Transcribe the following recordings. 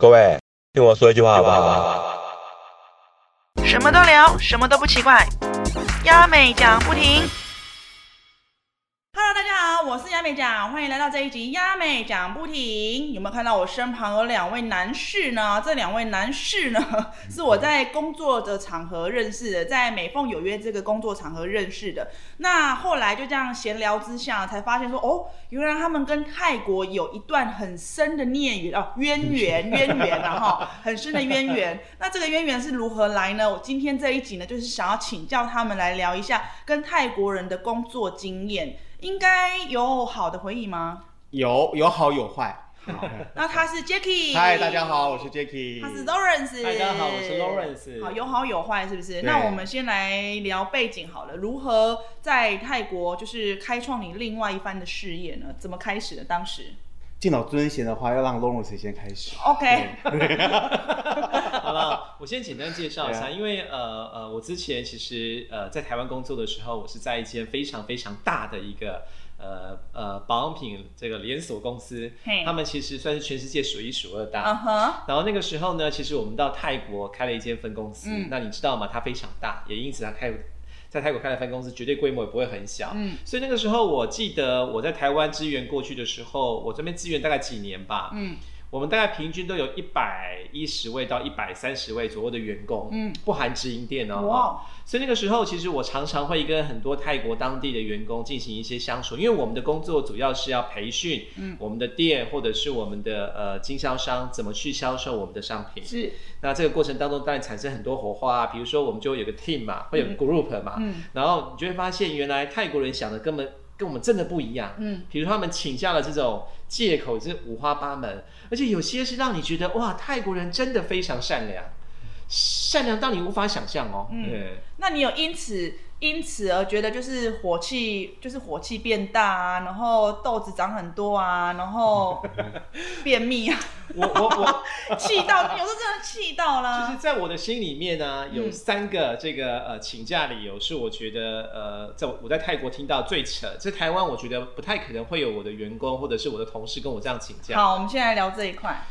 各位，听我说一句话好不好？什么都聊，什么都不奇怪，亚美讲不停。我是亚美讲，欢迎来到这一集亚美讲不停。有没有看到我身旁有两位男士呢？这两位男士呢，是我在工作的场合认识的，在美凤有约这个工作场合认识的。那后来就这样闲聊之下，才发现说，哦，原来他们跟泰国有一段很深的孽缘哦，渊源渊源啊哈，很深的渊源。那这个渊源是如何来呢？我今天这一集呢，就是想要请教他们来聊一下跟泰国人的工作经验。应该有好的回忆吗？有有好有坏。那他是 Jacky，嗨，大家好，我是 Jacky。他是 Lawrence，大家好，我是 Lawrence。好，有好有坏，是不是？那我们先来聊背景好了，如何在泰国就是开创你另外一番的事业呢？怎么开始的？当时？敬老尊贤的话，要让 Lawrence 先开始。OK。好了，我先简单介绍一下，因为呃呃，我之前其实呃在台湾工作的时候，我是在一间非常非常大的一个呃呃保养品这个连锁公司，他们其实算是全世界数一数二大。然后那个时候呢，其实我们到泰国开了一间分公司，那你知道吗？它非常大，也因此它开。在泰国开的分公司，绝对规模也不会很小。嗯，所以那个时候，我记得我在台湾支援过去的时候，我这边支援大概几年吧。嗯。我们大概平均都有一百一十位到一百三十位左右的员工，嗯，不含直营店哦。哇！所以那个时候，其实我常常会跟很多泰国当地的员工进行一些相处，因为我们的工作主要是要培训，嗯，我们的店或者是我们的呃经销商怎么去销售我们的商品。是。那这个过程当中，当然产生很多火花啊，比如说我们就有个 team 嘛，会有 group 嘛，嗯，然后你就会发现，原来泰国人想的根本。跟我们真的不一样，嗯，比如他们请假的这种借口是五花八门，而且有些是让你觉得哇，泰国人真的非常善良，善良到你无法想象哦。嗯，那你有因此因此而觉得就是火气就是火气变大啊，然后豆子长很多啊，然后 便秘啊。我我我 气到，有时候真的气到了。就是在我的心里面呢，有三个这个呃请假理由是我觉得呃，在我在泰国听到最扯，在台湾我觉得不太可能会有我的员工或者是我的同事跟我这样请假。好，我们现在聊这一块。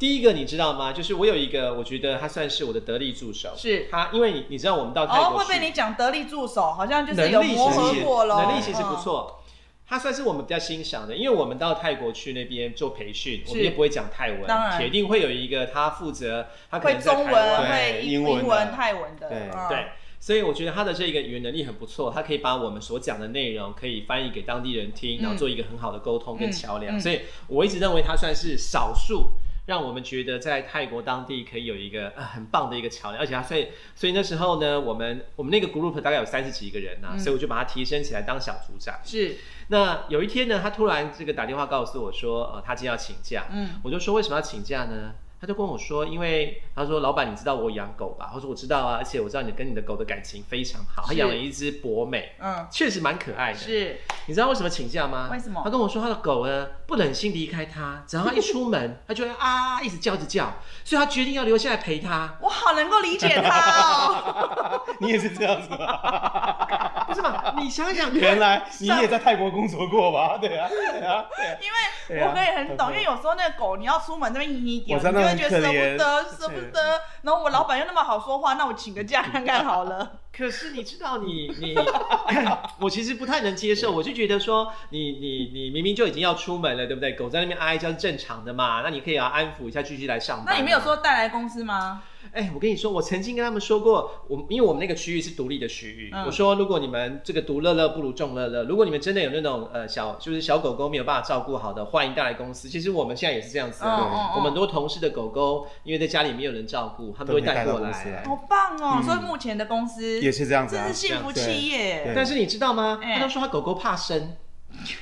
第一个你知道吗？就是我有一个，我觉得他算是我的得力助手。是。他，因为你你知道我们到泰国会被你讲得力助手，好像就是有磨合过了，能力其实不错。他算是我们比较欣赏的，因为我们到泰国去那边做培训，我们也不会讲泰文，铁定会有一个他负责，他可能在中文、会英文、泰文的，对，所以我觉得他的这个语言能力很不错，他可以把我们所讲的内容可以翻译给当地人听，然后做一个很好的沟通跟桥梁，所以我一直认为他算是少数。让我们觉得在泰国当地可以有一个呃很棒的一个桥梁，而且他所以所以那时候呢，我们我们那个 group 大概有三十几个人呢，所以我就把他提升起来当小组长。是，那有一天呢，他突然这个打电话告诉我说，呃，他今天要请假。嗯，我就说为什么要请假呢？他就跟我说，因为他说老板，你知道我养狗吧？他说我知道啊，而且我知道你跟你的狗的感情非常好。他养了一只博美，嗯，确实蛮可爱的。是，你知道为什么请假吗？为什么？他跟我说他的狗呢不忍心离开他，只要他一出门，他就会啊一直叫着叫，所以他决定要留下来陪他。我好能够理解他哦。你也是这样子吗？不是嘛？你想想，原来你也在泰国工作过吧？对啊，对啊。因为我可以很懂，因为有时候那个狗你要出门那边一点，你就会觉得舍不得，舍不得。然后我老板又那么好说话，那我请个假看看好了。可是你知道，你你，我其实不太能接受。我就觉得说，你你你明明就已经要出门了，对不对？狗在那边哀叫是正常的嘛。那你可以要安抚一下，继续来上班。那你没有说带来公司吗？哎，我跟你说，我曾经跟他们说过，我因为我们那个区域是独立的区域，我说如果你们这个独乐乐不如众乐乐，如果你们真的有那种呃小就是小狗狗没有办法照顾好的，欢迎带来公司。其实我们现在也是这样子，我们很多同事的狗狗因为在家里没有人照顾，他们都会带过来，好棒哦！所以目前的公司也是这样子，这是幸福企业。但是你知道吗？他都说他狗狗怕生，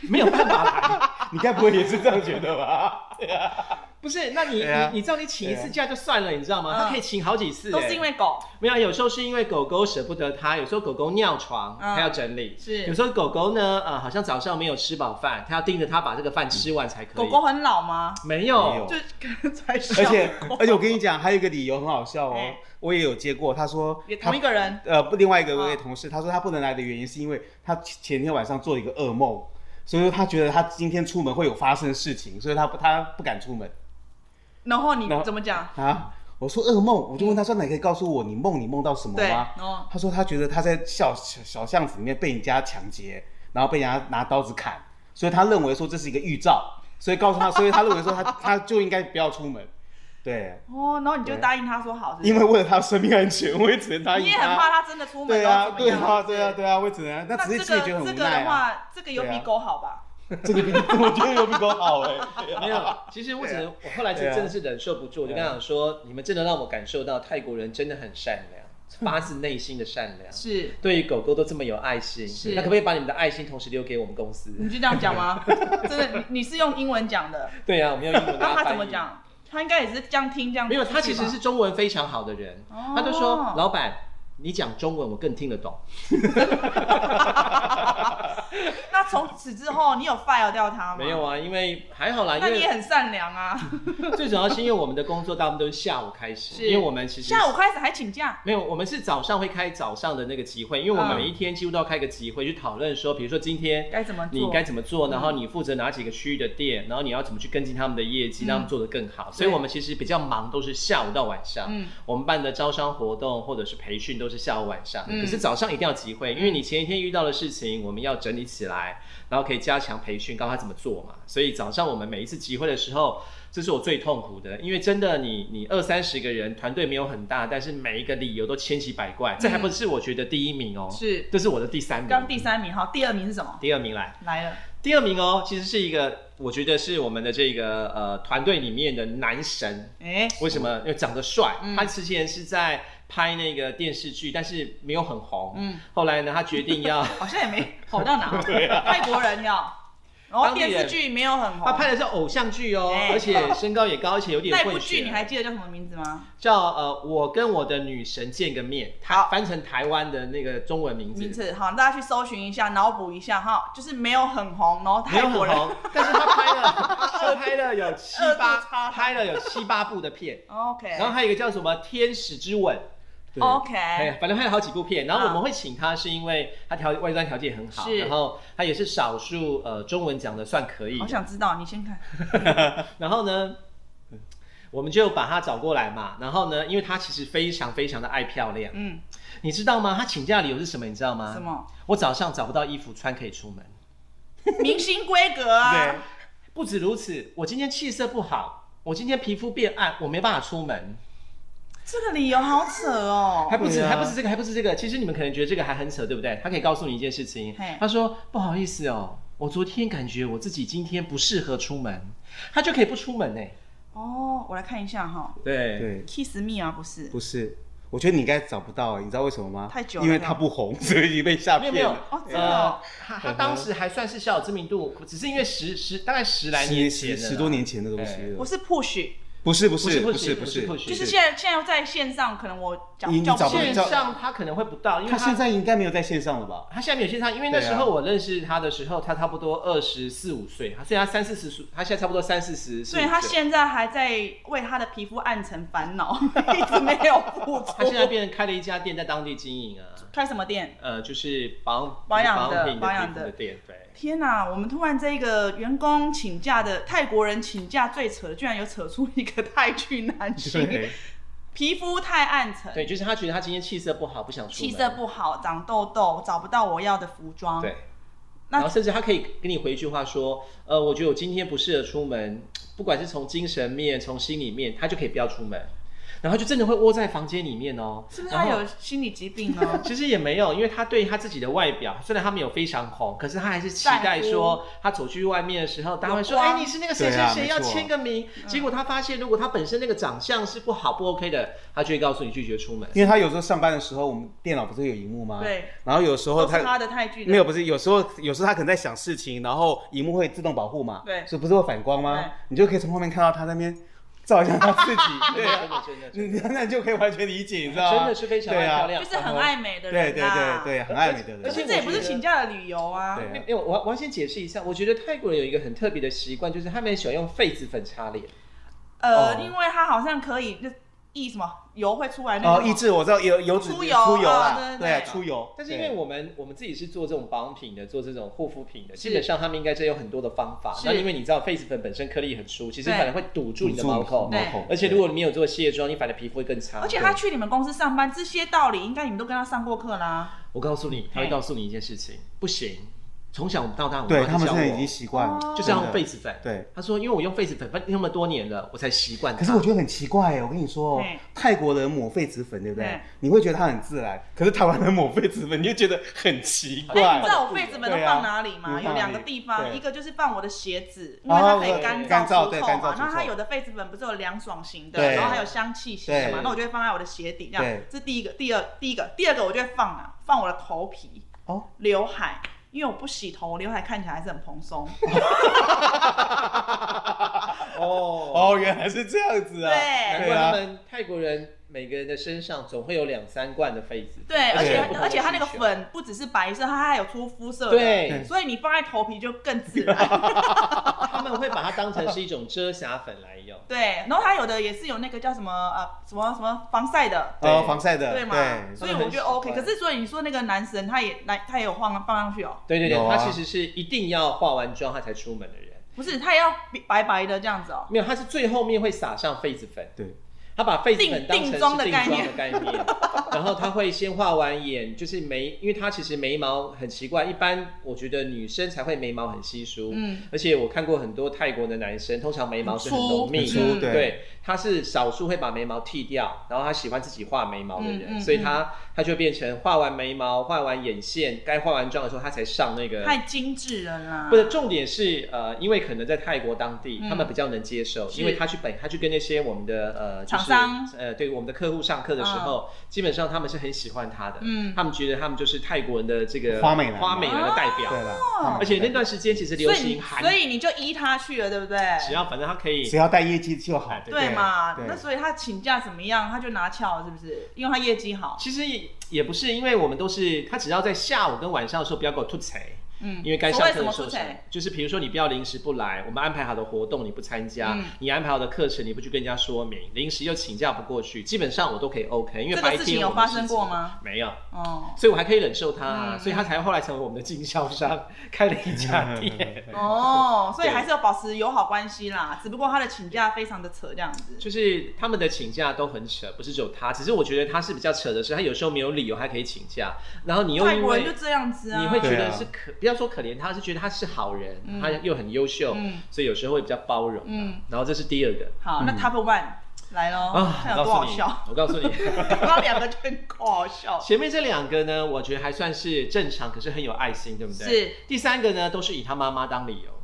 没有办法来。你该不会也是这样觉得吧？对啊。不是，那你你你知道你请一次假就算了，你知道吗？他可以请好几次，都是因为狗。没有，有时候是因为狗狗舍不得它，有时候狗狗尿床，它要整理。是，有时候狗狗呢，呃，好像早上没有吃饱饭，它要盯着它把这个饭吃完才可以。狗狗很老吗？没有，就刚才。而且而且我跟你讲，还有一个理由很好笑哦，我也有接过，他说同一个人，呃，不，另外一个位同事，他说他不能来的原因是因为他前天晚上做一个噩梦，所以说他觉得他今天出门会有发生事情，所以他不他不敢出门。然后你然后怎么讲？啊，我说噩梦，我就问他说，那你可以告诉我你梦你梦到什么对，吗？哦，他说他觉得他在小小小巷子里面被人家抢劫，然后被人家拿刀子砍，所以他认为说这是一个预兆，所以告诉他，所以他认为说他他就应该不要出门。对，哦，然后你就对答应他说好，是不是因为为了他生命安全，我也只能答应你也很怕他真的出门，对啊，然后怎么样对啊，对啊，。对啊，我也只能，那只是自己觉得个这个很无奈啊。的话，这个有比啊狗好吧？这个比我觉得有比狗好哎。没有，其实我只能，我后来就对啊真的是忍受不住，我就跟他讲说，你们真的让我感受到泰国人真的很善良，发自内心的善良，是，对于狗狗都这么有爱心是。那可不可以把你们的爱心同时留给我们公司？你就这样讲吗？真的，你你是用英文讲的，对啊，我们用英文跟那他怎么讲？他应该也是这样听这样。没有，他其实是中文非常好的人，哦他就说老板。你讲中文，我更听得懂。那从此之后，你有 fire 掉他吗？没有。啊，因为还好啦，因为那你也很善良啊！最主要是因为我们的工作大部分都是下午开始，是因为我们其实下午开始还请假，没有，我们是早上会开早上的那个集会，因为我们嗯每一天几乎都要开个集会，去讨论说，比如说今天该怎么做？你该怎么做，嗯然后你负责哪几个区域的店，然后你要怎么去跟进他们的业绩，让他们做得更好。所以我们其实比较忙，都是下午到晚上。嗯我们办的招商活动或者是培训都是下午晚上，嗯可是早上一定要集会，因为你前一天遇到的事情，我们要整理起来，然后可以加强培训，告诉他怎么做嘛。所以早上我们每一次集会的时候，这是我最痛苦的，因为真的你你二三十个人，团队没有很大，但是每一个理由都千奇百怪，这还不是我觉得第一名哦，是这是我的第三名。刚第三名，哈，第二名是什么？第二名来，来了，第二名哦，其实是一个，我觉得是我们的这个呃团队里面的男神。哎，为什么？因为长得帅，嗯他之前是在拍那个电视剧，但是没有很红。嗯，后来呢，他决定要 好像也没红到哪，泰国人要，然后电视剧没有很红，他拍的是偶像剧哦，哎。而且身高也高，而且有点那部。剧你还记得叫什么名字吗？叫呃，我跟我的女神见个面，他好。翻成台湾的那个中文名字，名字好，大家去搜寻一下，脑补一下哈，就是没有很红，然后泰国人。很红，但是他拍了，他拍了有七八差，拍了有七八部的片，，OK，然后还有一个叫什么《天使之吻》。对 OK，哎，反正拍了好几部片，然后啊我们会请他，是因为他条外观条件很好，是然后他也是少数呃中文讲的算可以我，想知道，你先看，然后呢，我们就把他找过来嘛，然后呢，因为他其实非常非常的爱漂亮，嗯，你知道吗？他请假理由是什么？你知道吗？什？么我早上找不到衣服穿可以出门。明星规格啊 对，，不止如此，我今天气色不好，我今天皮肤变暗，我没办法出门。这个理由好扯哦。还，不止，还不是这个，还不是这个。其实你们可能觉得这个还很扯，对不对？他可以告诉你一件事情，他说不好意思哦，我昨天感觉我自己今天不适合出门，他就可以不出门呢。哦，我来看一下哈。对。对，，Kiss Me 啊，不是，不是，我觉得你应该找不到，你知道为什么吗？太久了因为他不红，所以你被吓没有没有。骗。，哦，真的他他当时还算是小有知名度，只是因为十十大概十来年前十十多年前的东西不，是 Push，不是不不是不是不是就是现在现在在线上，可能我讲你你叫线上他可能会不到，因为他现在应该没有在线上了吧？他现在没有线上，因为那时候我认识他的时候，他差不多二十四五岁，他所以他三四十岁，他现在差不多三四十，所以他现在还在为他的皮肤暗沉烦恼，一直没有付出。他现在变成开了一家店在当地经营啊，开什么店？呃，就是保保养的保养的店，对。天哪！我们突然这个员工请假的泰国人请假最扯的，居然有扯出一个泰剧男星，对，皮肤太暗沉，对，就是他觉得他今天气色不好，不想出门。气色不好，长痘痘，找不到我要的服装。对，然后甚至他可以跟你回一句话说，呃，我觉得我今天不适合出门，不管是从精神面、从心里面，他就可以不要出门，然后就真的会窝在房间里面哦。是不是他然后有心理疾病呢？其实也没有，因为他对他自己的外表，虽然他没有非常红，可是他还是期待在说，他走去外面的时候，大家会说，哎，你是那个谁谁谁，要签个名。结果他发现，如果他本身那个长相是不好不 OK 的，他就会告诉你拒绝出门。因为他有时候上班的时候，我们电脑不是有荧幕吗？。对，然后有时候他他的泰剧的没有，不是有时候有时候他可能在想事情，然后荧幕会自动保护嘛，对所以不是会反光对吗？你就可以从后面看到他在那边照一下他自己，对那你就可以完全理解，你知道吗？真的是非常漂亮，就是很爱美的对对。对对，很爱美的人，而且这也不是请假的理由啊。因为我我要先解释一下，我觉得泰国人有一个很特别的习惯，就是他们喜欢用痱子粉擦脸。呃，哦因为他好像可以就抑什么油会出来那哦，个抑制我知道有油脂出油出油啊，对对对出油。但是因为我们我们自己是做这种保养品的，做这种护肤品的，是基本上他们应该是有很多的方法。是那因为你知道痱子粉本身颗粒很粗，其实对反而会堵住你的毛孔。对孔而且如果你没有做卸妆，你反而皮肤会更差。而且他去你们公司上班，这些道理应该你们都跟他上过课啦。我告诉你，他会告诉你一件事情，不行。从小到大，我对妈就教我他们现在已经习惯了哦，就是要用痱子粉。对。他说，因为我用痱子粉那么多年了，我才习惯。可是我觉得很奇怪哎，我跟你说哦，泰国人抹痱子粉，对不对？你会觉得它很自然，可是台湾人抹痱子粉，你就觉得很奇哎、怪你知。道我痱子粉都放哪里吗？有两个地方，一个就是放我的鞋子，因为它可以干干燥除臭嘛。那它有的痱子粉不是有凉爽型的，然后还有香气型的嘛？那我就会放在我的鞋底，这样对。这第一个，第二，第一个，第二个我就会放啊，放我的头皮、哦，刘海，因为我不洗头，我刘海看起来还是很蓬松。哦，哦，原来是这样子啊。对难怪他们泰国人每个人的身上总会有两三罐的痱子粉。对，而且而且它那个粉不只是白色，它还有出肤色的。对所以你放在头皮就更自 然。他们会把它当成是一种遮瑕粉来用。对，然后它有的也是有那个叫什么呃什么什么防晒的，哦，防晒的，对嘛？对，所以我觉得 OK。可是所以你说那个男神他也来他也有放放上去哦，对对对，啊他其实是一定要化完妆他才出门的人。不是他也要白白的这样子哦。没有，他是最后面会撒上痱子粉。对，他把痱子粉当成是定定妆的概念。概念，然后他会先画完眼，就是眉，因为他其实眉毛很奇怪，一般我觉得女生才会眉毛很稀疏，嗯，而且我看过很多泰国的男生，通常眉毛是很浓密。对。对，他是少数会把眉毛剃掉，然后他喜欢自己画眉毛的人，嗯嗯所以他他就变成画完眉毛、画完眼线，该化完妆的时候，他才上那个。太精致了啦。不是，重点是呃，因为可能在泰国当地，嗯。他们比较能接受，因为他去本他去跟那些我们的呃就是呃对我们的客户上课的时候，基本上他们是很喜欢他的，嗯他们觉得他们就是泰国人的这个花美男花美男的代表，对了，而且那段时间其实流行韩所，以你就依他去了，对不对？只要反正他可以只要带业绩就好哎。对对嘛？对那所以他请假怎么样，他就拿翘，是不是？因为他业绩好。其实也也不是，因为我们都是他只要在下午跟晚上的时候不要给我吐槽。嗯，因为该上课的时候？就是比如说你不要临时不来，我们安排好的活动你不参加，嗯你安排好的课程你不去跟人家说明，临时又请假不过去，基本上我都可以 OK，因为这个事白天情有发生过吗？没有，哦所以我还可以忍受他、啊，嗯所以他才后来成为我们的经销商，开了一家店。哦，所以还是要保持友好关系啦。只不过他的请假非常的扯，这样子。就是他们的请假都很扯，不是只有他，只是我觉得他是比较扯的是，他有时候没有理由还可以请假，然后你又因为外国人就这样子啊。你会觉得是可，不要说可怜他，是觉得他是好人，嗯他又很优秀，嗯所以有时候会比较包容、然后这是第二个好，那 Top One 来喽，啊，看有多好笑。，我告诉你，刚刚 两个就很好笑。前面这两个呢，我觉得还算是正常，可是很有爱心，对不对？是。第三个呢，都是以他妈妈当理由。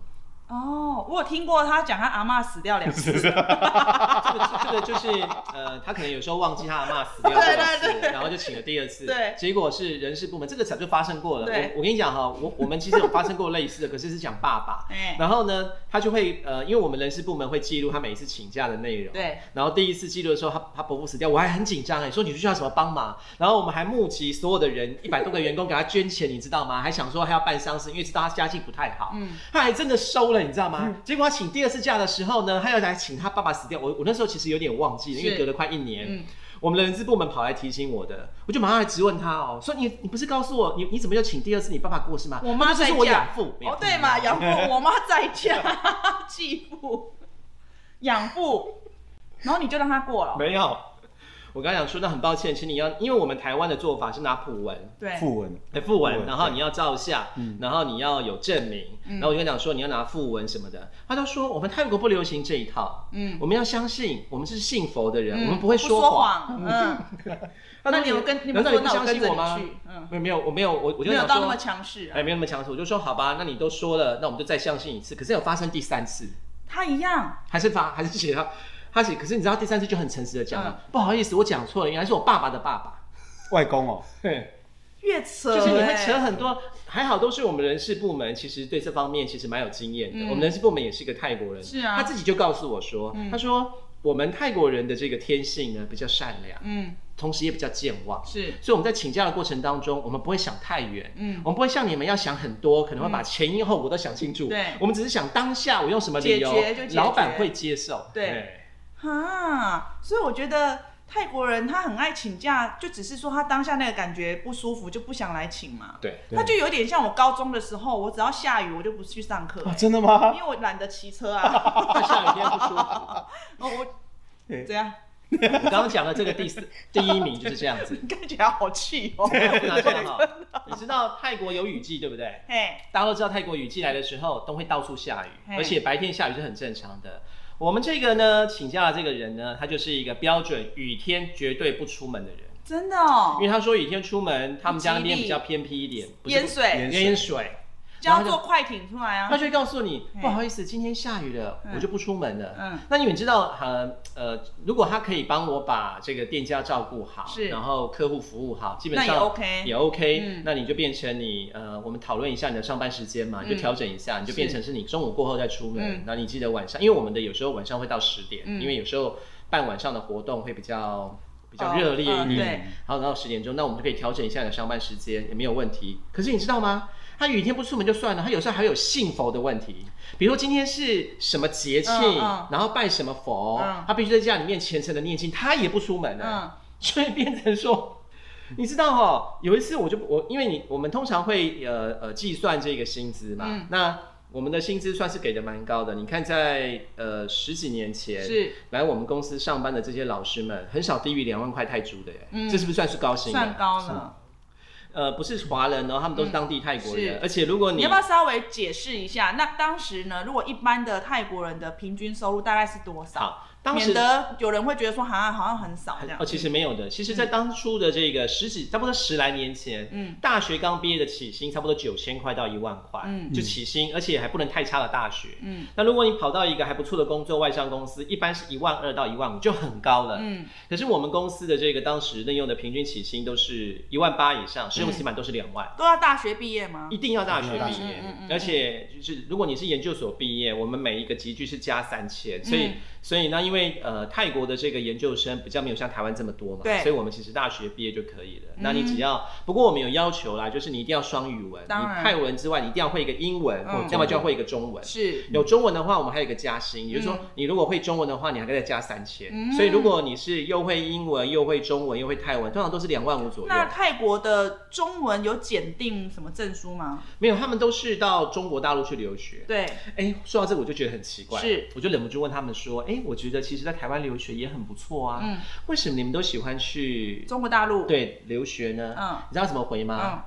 哦，我有听过他讲他阿妈死掉两次。这个这个就是呃，他可能有时候忘记他阿妈死掉多少次，对对对然后就请了第二次，对结果是人事部门，这个早就发生过了。我我跟你讲哈，我我们其实有发生过类似的，可是是讲爸爸。哎，然后呢，他就会呃，因为我们人事部门会记录他每一次请假的内容。对。然后第一次记录的时候，他他伯父死掉，我还很紧张哎，说你需要什么帮忙。然后我们还募集所有的人，一百多个员工给他捐钱，你知道吗？还想说还要办丧事，因为知道他家境不太好。嗯他还真的收了，你知道吗？结果他请第二次假的时候呢，他又来请他爸爸死掉。我我那时候其实有点忘记了，因为隔了快一年。嗯我们的人事部门跑来提醒我的，我就马上来质问他哦，说你你不是告诉我你你怎么又请第二次你爸爸过世吗？我妈在家养父。哦，对嘛，养父，我妈在家，继父，养父，然后你就让他过了。没有。我刚才讲说，那很抱歉，请你要，因为我们台湾的做法是拿普文，对，副文，哎，副文，然后你要照相，嗯。然后你要有证明，嗯。然后我就跟他讲说你要拿副文什么的，他就说我们泰国不流行这一套，嗯，我们要相信我们是信佛的人，嗯。我们不会说谎。嗯，那你有跟你难道你不们说那我跟着相信我吗？你？去，嗯，没有没有，我没有，我我就想没有到那么说，强势啊。哎，。没有那么强势，我就说好吧，那你都说了，那我们就再相信一次。可是有发生第三次，他一样，还是发还是写他他写，可是你知道第三次就很诚实的讲了，嗯。不好意思，我讲错了，原来是我爸爸的爸爸。外公哦，对。越扯就是你会欸。扯很多，还好都是我们人事部门，其实对这方面其实蛮有经验的。嗯。我们人事部门也是一个泰国人，是啊。他自己就告诉我说，嗯。他说我们泰国人的这个天性呢比较善良，嗯，同时也比较健忘，是，所以我们在请假的过程当中，我们不会想太远。嗯。我们不会像你们要想很多，可能会把前因后果都想清楚。对。我们只是想当下我用什么理由解决就解，决。老板会接受。对哈，所以我觉得泰国人他很爱请假，就只是说他当下那个感觉不舒服，就不想来请嘛。对，对那就有点像我高中的时候，我只要下雨我就不去上课、真的吗因？为我懒得骑车啊。下雨天不舒服。哦，我对怎样？我刚刚讲的这个第四 第一名就是这样子。你看起来好气哦。不拿这样好，你知道泰国有雨季对不对？嘿，大家都知道泰国雨季来的时候都会到处下雨，而且白天下雨是很正常的。我们这个呢，请假的这个人呢，他就是一个标准雨天绝对不出门的人，真的哦。因为，他说雨天出门，他们家那边比较偏僻一点，不是淹水。淹淹水，就要坐快艇出来啊。他。就会告诉你，不好意思，今天下雨了，嗯。我就不出门了。嗯。那你们知道，呃呃，如果他可以帮我把这个店家照顾好，是。然后客户服务好，基本上也上 OK 也 OK，、嗯。那你就变成你呃，我们讨论一下你的上班时间嘛，你就嗯调整一下，你就变成是你中午过后再出门。嗯，那、你记得晚上，因为我们的有时候晚上会到十点，嗯。因为有时候办晚上的活动会比较比较哦热烈一点，好，然后十点钟，那我们就可以调整一下你的上班时间，也没有问题。可是你知道吗？他雨天不出门就算了，他有时候还有信佛的问题，比如说今天是什么节庆，嗯嗯。然后拜什么佛，嗯。他必须在家里面虔诚的念经，他也不出门的，嗯。所以变成说。你知道哈、有一次我就我因为你我们通常会呃呃计算这个薪资嘛，嗯。那我们的薪资算是给的蛮高的。你看在呃十几年前是。来我们公司上班的这些老师们，很少低于两万块泰铢的耶，嗯。这是不是算是高薪？算高了。呃，不是华人哦，他们都是当地泰国人，是而且如果你你要不要稍微解释一下？那当时呢，如果一般的泰国人的平均收入大概是多少？好，当时免得有人会觉得说，好像好像很少这样。哦，其实没有的。其实，在当初的这个十几，差不多十来年前，嗯大学刚毕业的起薪差不多九千块到一万块，嗯就起薪，而且还不能太差的大学。嗯那如果你跑到一个还不错的工作，外商公司，一般是一万二到一万五，就很高了。嗯可是我们公司的这个当时任用的平均起薪都是一万八以上，试用期满都是两万。都要大学毕业吗一？定要大学毕业而且就是如果你是研究所毕业，我们每一个集聚是加三千，所以、嗯所以呢，因为呃泰国的这个研究生比较没有像台湾这么多嘛，对。所以我们其实大学毕业就可以了。那你嗯只要不过我们有要求啦，就是你一定要双语文，你泰文之外，你一定要会一个英文，嗯。要么就要会一个中文。是。有中文的话，我们还有一个加薪，也就是说嗯，你如果会中文的话，你还可以再加三千、嗯。所以如果你是又会英文又会中文又会泰文，通常都是两万五左右。那泰国的中文有检定什么证书吗？没有，他们都是到中国大陆去留学。对，哎，说到这个我就觉得很奇怪，是，我就忍不住问他们说，哎，我觉得其实，在台湾留学也很不错啊，嗯，为什么你们都喜欢去中国大陆，，对留学呢？嗯。你知道怎么回吗？嗯。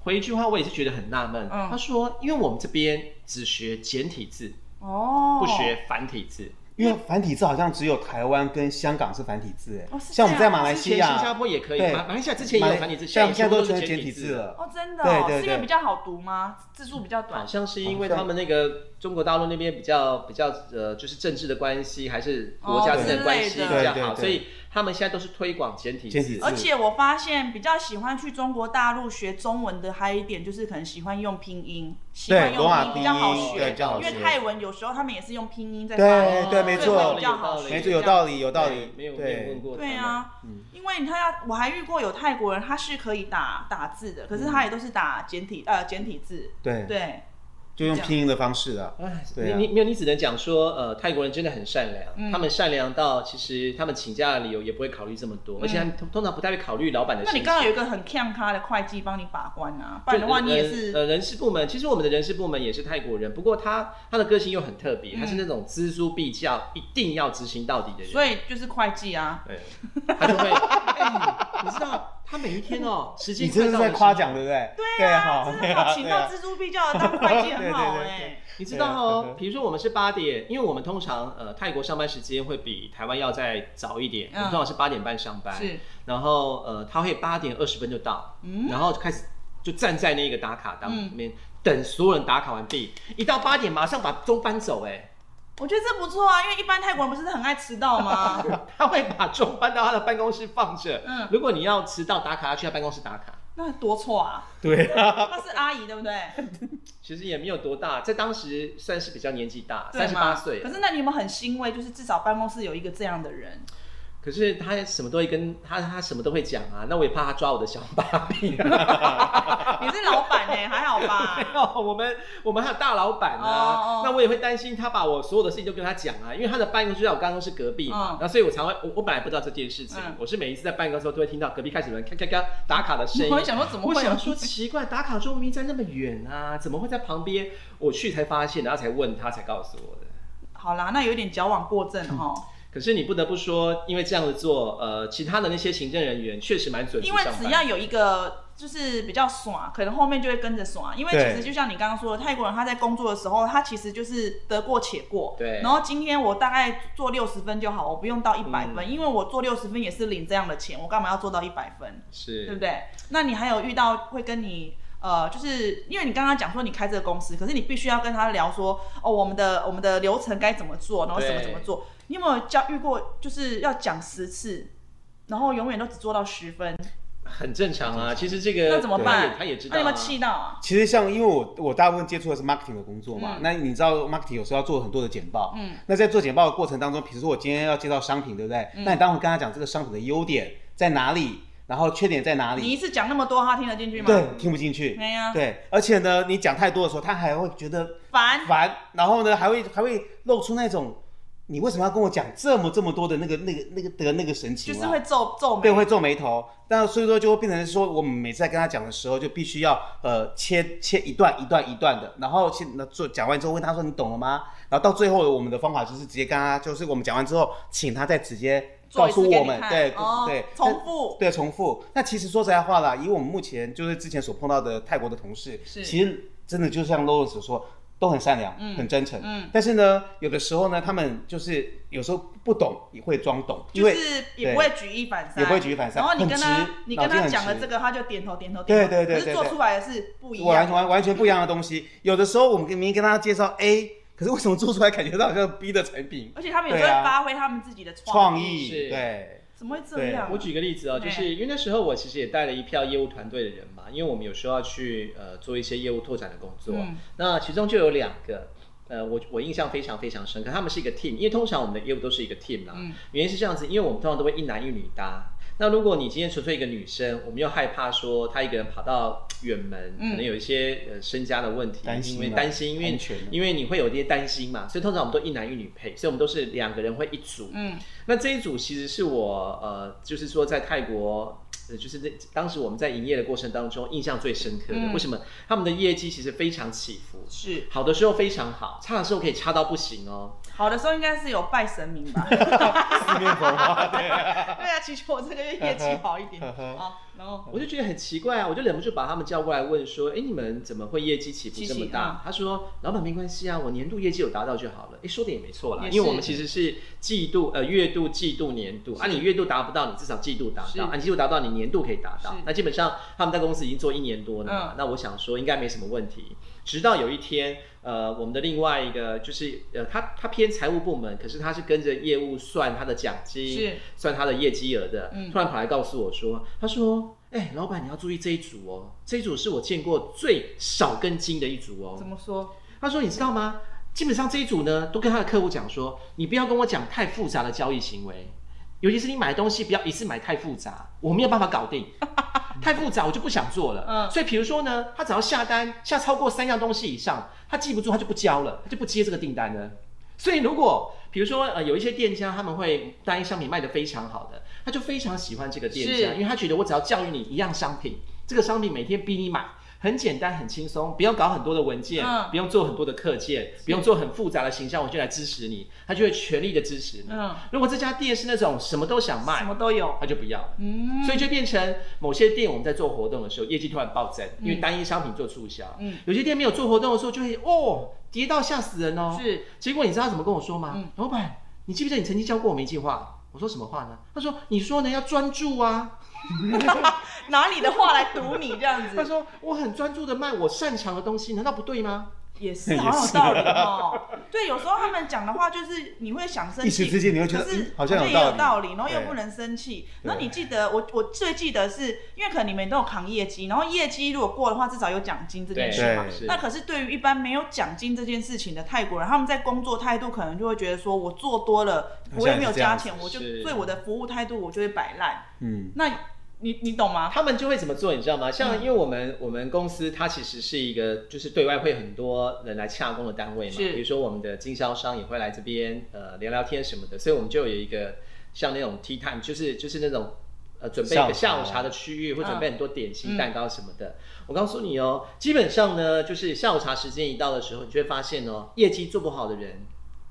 回一句话我也是觉得很纳闷，嗯。他说，因为我们这边只学简体字，哦，不学繁体字。因为繁体字好像只有台湾跟香港是繁体字，哎。哦像我们在马来西亚。新加，坡也可以，对。马马来西亚之前也有繁体字，现在都是现在都成简体体字。了。哦，真的、哦，对对是因为比较好读吗？字数比较短。好短。像是因为他们那个中国大陆那边比较比较呃，就是政治的关系，还是国家之间的关系哦比较好，所以他们现在都是推广简体字。而且我发现比较喜欢去中国大陆学中文的，还有一点就是可能喜欢用拼音，喜欢用拼音比较好学因为泰文有时候他们也是用拼音在发音，对对，没错。比，较好学，没错，有道理，有道理。对，没有没有过。对啊，嗯。因为你看他，我还遇过有泰国人，他是可以打打字的，可是他也都是打简体呃简体字，对，对，就用拼音的方式啊。哎，对啊。你你没有，你只能讲说，呃，泰国人真的很善良，嗯。他们善良到其实他们请假的理由也不会考虑这么多，而且他们通通常不太会考虑老板的心情。嗯那你刚好有一个很强咖的会计帮你把关啊，不然的话你也是呃呃人事部门，其实我们的人事部门也是泰国人，不过他他的个性又很特别，他是那种锱铢必较，一定要执行到底的人。所以就是会计啊，对，他就会，哎你知道他每一天哦，时间你真的是在夸奖，对不对？对啊，好，真的好，对啊，请到对啊。锱铢必较的当会计很好 哎，你知道哦啊，比如说我们是八点，因为我们通常呃泰国上班时间会比台湾要再早一点，嗯。我们通常是八点半上班，是，然后呃他会八点二十分就到，嗯。然后就开始就站在那个打卡档嗯。里面、等所有人打卡完毕，一到八点马上把钟搬走，哎，我觉得这不错啊，因为一般泰国人不是很爱迟到吗？他会把钟搬到他的办公室放着，嗯如果你要迟到打卡，要去他办公室打卡。那多错啊！对啊，她是阿姨对不对？其实也没有多大，在当时算是比较年纪大，三十八嘛岁可。是那你有没有很欣慰，就是至少办公室有一个这样的人？可是他什么都会跟他，他什么都会讲啊，那我也怕他抓我的小把柄。你是老板呢，还好吧？没有，我们我们还有大老板啊，那我也会担心他把我所有的事情都跟他讲啊，因为他的办公室在我办公室隔壁嘛，嗯然后所以我才会，我我本来不知道这件事情，嗯我是每一次在办公的时候都会听到隔壁开始有人咔咔咔打卡的声音，我会想说怎么会有我想说奇怪，打卡桌明明在那么远啊，怎么会在旁边？我去才发现，然后才问他才告诉我的。好啦，那有点矫枉过正哈，可是你不得不说，因为这样子做，呃，其他的那些行政人员确实蛮准时因为。只要有一个就是比较爽，可能后面就会跟着爽。因为其实就像你刚刚说的，泰国人他在工作的时候，他其实就是得过且过。对然后今天我大概做六十分就好，我不用到一百嗯分，因为我做六十分也是领这样的钱，我干嘛要做到一百分？是，对不对？那你还有遇到会跟你呃，就是因为你刚刚讲说你开这个公司，可是你必须要跟他聊说，哦，我们的我们的流程该怎么做，然后怎么怎么做。你有没有教遇过，就是要讲十次，然后永远都只做到十分，很正常啊。其实这个那怎么办？他也知道、啊。那你有没有气到啊？其实像因为我我大部分接触的是 marketing 的工作嘛，嗯那你知道 marketing 有时候要做很多的简报，嗯，那在做简报的过程当中，比如说我今天要介绍商品，对不对？嗯那你当会跟他讲这个商品的优点在哪里，然后缺点在哪里？你一次讲那么多，他听得进去吗？对，听不进去。没呀，对，而且呢，你讲太多的时候，他还会觉得烦。烦，然后呢，还会还会露出那种你为什么要跟我讲这么这么多的那个那个那个的那个神情、啊？就是会皱皱眉，对，会皱眉头。那所以说就会变成说，我们每次在跟他讲的时候，就必须要呃切切一段一段一段的，然后先那做讲完之后问他说你懂了吗？然后到最后我们的方法就是直接跟他，就是我们讲完之后，请他再直接告诉我们，对、哦对，重复对重复。那其实说实在话啦，以我们目前就是之前所碰到的泰国的同事，其实真的就像 Loren 所说。都很善良，嗯很真诚，嗯。但是呢，有的时候呢，他们就是有时候不懂也会装懂，因为就是也不会举一反三，也不会举一反三。然后你跟他你跟他讲了这个，他就点头点头点头，对对对对可是做出来的是不一样。完完完全不一样的东西。有的时候我们明明跟他介绍 A，可是为什么做出来感觉到好像 B 的产品？而且他们有时候对啊。会发挥他们自己的创意，意，对，怎么会这样啊？我举个例子哦，就是因为那时候我其实也带了一票业务团队的人嘛，因为我们有时候要去呃做一些业务拓展的工作，嗯那其中就有两个。呃，我我印象非常非常深刻，他们是一个 team，因为通常我们的业务都是一个 team 啦。嗯原因是这样子，因为我们通常都会一男一女搭。那如果你今天纯粹一个女生，我们又害怕说她一个人跑到远门，嗯可能有一些呃身家的问题，因为担心啊担心，因为因为你会有一些担心嘛，所以通常我们都一男一女配，所以我们都是两个人会一组。嗯那这一组其实是我呃，就是说在泰国，呃，就是那当时我们在营业的过程当中印象最深刻的。嗯为什么？他们的业绩其实非常起伏，是好的时候非常好，差的时候可以差到不行哦。好的时候应该是有拜神明吧？四面佛花，对，对啊，祈求我这个月业绩好一点啊。然后我就觉得很奇怪啊，我就忍不住把他们叫过来问说：“哎，你们怎么会业绩起伏这么大？”他说：“老板没关系啊，我年度业绩有达到就好了。”哎，说的也没错啦，因为我们其实是季度呃月度、季度、年度啊，你月度达不到，你至少季度达到；啊，你季度达到，你年度可以达到。那基本上他们在公司已经做一年多了嘛，嗯那我想说应该没什么问题。直到有一天，呃，我们的另外一个就是呃，他他偏财务部门，可是他是跟着业务算他的奖金，是算他的业绩额的，嗯突然跑来告诉我说，他说，哎、老板你要注意这一组哦，这一组是我见过最少根筋的一组哦怎。么说？他说你知道吗？基本上这一组呢，都跟他的客户讲说，你不要跟我讲太复杂的交易行为，尤其是你买东西不要一次买太复杂，我没有办法搞定。太复杂我就不想做了。嗯所以比如说呢，他只要下单下超过三样东西以上，他记不住他就不交了，他就不接这个订单了。所以如果比如说呃有一些店家他们会单一商品卖得非常好的，他就非常喜欢这个店家，因为他觉得我只要教育你一样商品，这个商品每天逼你买。很简单，很轻松，不用搞很多的文件，嗯不用做很多的课件，不用做很复杂的形象，我就来支持你，他就会全力的支持你。嗯，如果这家店是那种什么都想卖什卖，么都有。他就不要。嗯，所以就变成某些店我们在做活动的时候，业绩突然暴增，因为嗯单一商品做促销。嗯有些店没有做活动的时候，就会哦跌到吓死人哦。是结果你知道他怎么跟我说吗？嗯老板，你记不记得你曾经教过我们一句话？我说什么话呢？他说你说呢要专注啊。拿你的话来堵你这样子，他说我很专注的卖我擅长的东西，难道不对吗？也是好有道理哦。对，有时候他们讲的话就是你会想生一时气，之间你会觉得好像也有道道理，然后又不能生气。对然后你记得我我最记得是因为可能你们都有扛业绩，然后业绩如果过的话，至少有奖金这件事嘛。那可是对于一般没有奖金这件事情的泰国人，他们在工作态度可能就会觉得说，我做多了，我也没有加钱，我就对我的服务态度我就会摆烂。嗯，那你你懂吗？他们就会怎么做，你知道吗？像嗯因为我们、我们公司它其实是一个就是对外会很多人来洽工的单位嘛，是比如说我们的经销商也会来这边呃聊聊天什么的，所以我们就有一个像那种 tea time，就是就是那种。呃，准备一个下午茶的区域，会准备很多点心、嗯蛋糕什么的。我告诉你哦，基本上呢，就是下午茶时间一到的时候，你就会发现哦，业绩做不好的人，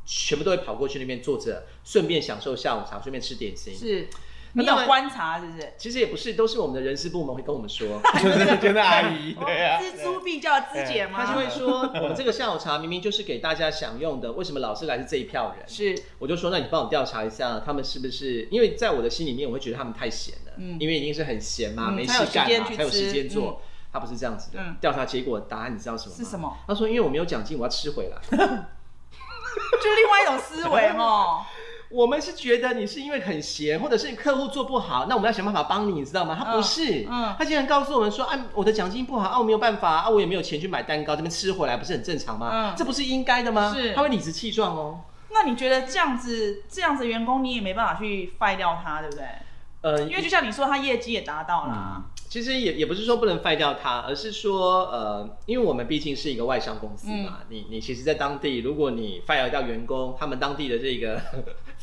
全部都会跑过去那边坐着，顺便享受下午茶，顺便吃点心。是 你有观察是不是？其实也不是，都是我们的人事部门会跟我们说。就是就是阿姨，对啊，锱铢必较之姐吗？他就会说，我们这个下午茶明明就是给大家享用的，为什么老是来自这一票人？是我就说，那你帮我调查一下，他们是不是？因为在我的心里面，我会觉得他们太闲了，嗯因为一定是很闲嘛，嗯没事干嘛，才有时间做。他不是这样子的嗯，调查结果答案你知道什么吗？是什么？他说，因为我没有奖金，我要吃回来。就另外一种思维哦。我们是觉得你是因为很闲，或者是你客户做不好，那我们要想办法帮你，你知道吗？他不是，嗯他竟然告诉我们说，啊，我的奖金不好，啊，我没有办法，啊，我也没有钱去买蛋糕，这边吃回来不是很正常吗？嗯这不是应该的吗？是他会理直气壮哦。那你觉得这样子这样子的员工，你也没办法去 fire 掉他，对不对？呃，因为就像你说，他业绩也达到啦。其实也也不是说不能废掉他，而是说呃，因为我们毕竟是一个外商公司嘛，嗯你你其实，在当地，如果你 fire 掉员工，他们当地的这个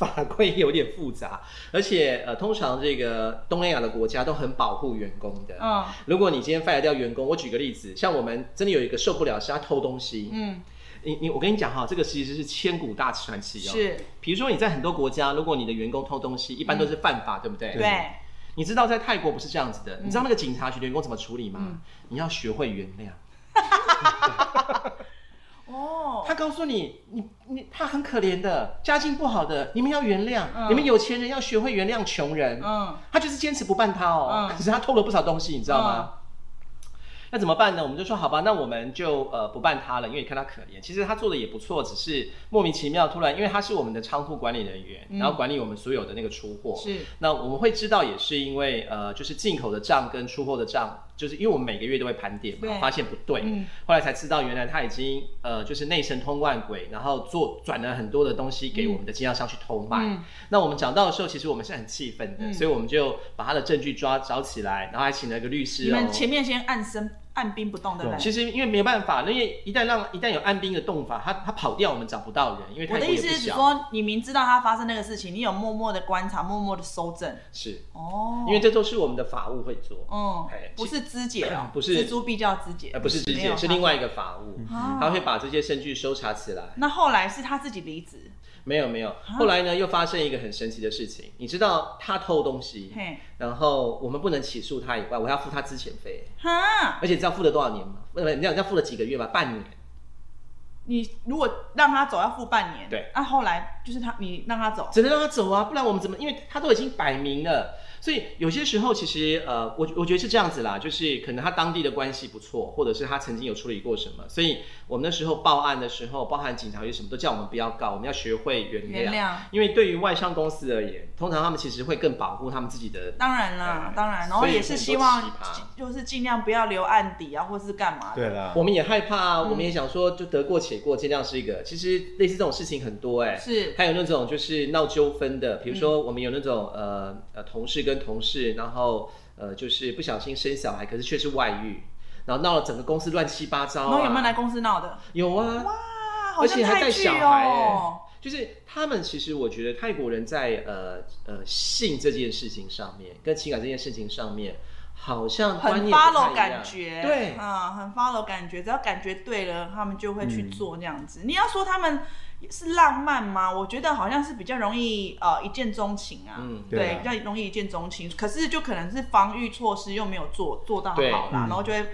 法规有点复杂，而且呃，通常这个东南亚的国家都很保护员工的。嗯如果你今天 fire 掉员工，我举个例子，像我们真的有一个受不了是他偷东西，嗯，你你我跟你讲哈，这个其实是千古大传奇哦。，是比如说你在很多国家，如果你的员工偷东西，一般都是犯法，对不对？对。你知道在泰国不是这样子的，你知道那个警察局的员工怎么处理吗？嗯你要学会原谅。哦，他告诉你，你你他很可怜的，家境不好的，你们要原谅，嗯你们有钱人要学会原谅穷人。嗯他就是坚持不办他哦，嗯可是他偷了不少东西，你知道吗？那怎么办呢？我们就说好吧，那我们就呃不办他了，因为看他可怜。其实他做的也不错，只是莫名其妙突然，因为他是我们的仓库管理人员，嗯然后管理我们所有的那个出货。是那我们会知道，也是因为呃，就是进口的账跟出货的账，就是因为我们每个月都会盘点发现不对，嗯。后来才知道原来他已经呃，就是内神通万鬼，然后做转了很多的东西给我们的经销商去偷卖。嗯。那我们讲到的时候，其实我们是很气愤的，嗯。所以我们就把他的证据抓找起来，然后还请了一个律师、哦。你们前面先按声按兵不动，对不对？其实因为没有办法，因为一旦让一旦有按兵的动法，他他跑掉，我们找不到人，因为泰国我的意思。是指说，你明知道他发生那个事情，你有默默的观察，默默的搜证。是哦，因为这都是我们的法务会做，嗯哎，不是肢解啊，不是锱铢必较肢解，呃，不是肢解，是另外一个法务，啊他会把这些证据搜查起来。那后来是他自己离职，没有没有，后来呢又发生一个很神奇的事情，你知道他偷东西，然后我们不能起诉他以外，我要付他资遣费，哈，而且你知道付了多少年吗？不，你知道你知道付了几个月吗？半年。你如果让他走要付半年，对，那、后来就是他，你让他走，只能让他走啊，不然我们怎么？因为他都已经摆明了，所以有些时候其实呃，我我觉得是这样子啦，就是可能他当地的关系不错，或者是他曾经有处理过什么，所以我们那时候报案的时候，包含警察局什么都叫我们不要告，我们要学会原谅。原谅。因为对于外商公司而言，通常他们其实会更保护他们自己的。当然啦，对当然，然后也是希望就是尽量不要留案底啊，或是干嘛的。对啦，我们也害怕啊，嗯我们也想说，就得过且过，尽量是一个。其实类似这种事情很多哎、是，还有那种就是闹纠纷的，比如说我们有那种呃呃同事跟同事，然后呃就是不小心生小孩，可是却是外遇，然后闹了整个公司乱七八糟、啊。然后有没有来公司闹的？有啊，哇，好而像且还带小孩。就是他们其实我觉得泰国人在呃呃性这件事情上面，跟情感这件事情上面，好像观很念不太 follow 一样感觉，对，啊、很 follow 感觉，只要感觉对了，他们就会去嗯做那样子。你要说他们是浪漫吗？我觉得好像是比较容易呃一见钟情啊，嗯对，比较容易一见钟情。可是就可能是防御措施又没有做做到好啦，嗯然后就会。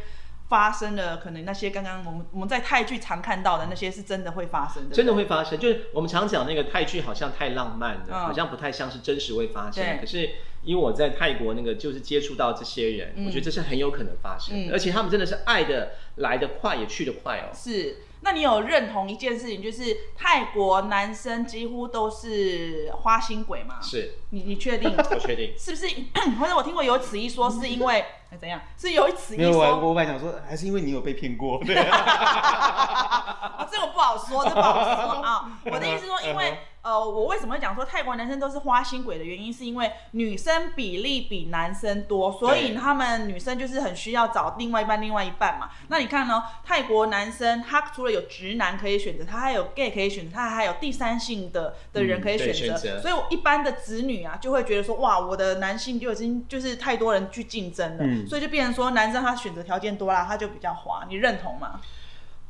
发生了，可能那些刚刚我们我们在泰剧常看到的那些是真的会发生的，真的会发生，就是我们常讲那个泰剧好像太浪漫了，嗯。好像不太像是真实会发生对。可是因为我在泰国那个就是接触到这些人，嗯。我觉得这是很有可能发生的，嗯。而且他们真的是爱的来的快，也去的快哦。是，那你有认同一件事情，就是泰国男生几乎都是花心鬼吗？是你你确定？我确定。是不是？或者我听过有此一说，是因为 哎怎样？是有此一没有，我说。我本来想说，还是因为你有被骗过，对，啊，这个不好说，这不好说啊。我的意思说，因为呃，我为什么会讲说泰国男生都是花心鬼的原因，是因为女生比例比男生多，所以他们女生就是很需要找另外一半，另外一半嘛。那你看呢？泰国男生他除了有直男可以选择，他还有 gay 可以选择，他还有第三性的的人可以选择。所以，我一般的子女啊，就会觉得说，哇，我的男性就已经就是太多人去竞争了，嗯所以就变成说，男生他选择条件多啦，他就比较滑。你认同吗？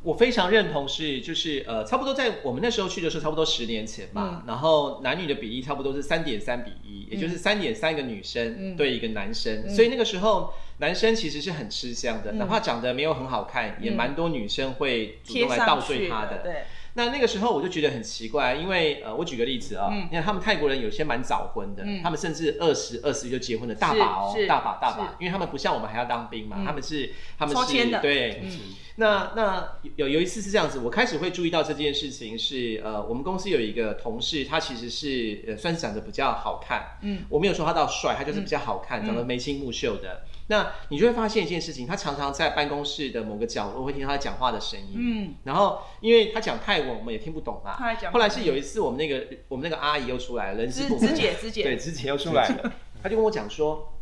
我非常认同是，就是呃，差不多在我们那时候去的时候，差不多十年前嘛，嗯。然后男女的比例差不多是三点三比一、也就是三点三个女生嗯。对一个男生，嗯。所以那个时候男生其实是很吃香的，嗯哪怕长得没有很好看，也蛮多女生会主动来倒追他的。对，那那个时候我就觉得很奇怪，因为呃，我举个例子啊、嗯。你看他们泰国人有些蛮早婚的，嗯。他们甚至二十二十就结婚了大把哦大把大把，因为他们不像我们还要当兵嘛，嗯。他们是他们是的。对，嗯。那那有有一次是这样子，我开始会注意到这件事情是，呃，我们公司有一个同事，他其实是呃算是长得比较好看，嗯，我没有说他到帅，他就是比较好看，嗯长得眉清目秀的。那你就会发现一件事情，他常常在办公室的某个角落会听到他讲话的声音，嗯，然后因为他讲泰文，我们也听不懂嘛。他讲后来是有一次，我们那个我们那个阿姨又出来了，人事芝部门。芝姐芝姐对，芝姐又出来了，他就跟我讲说。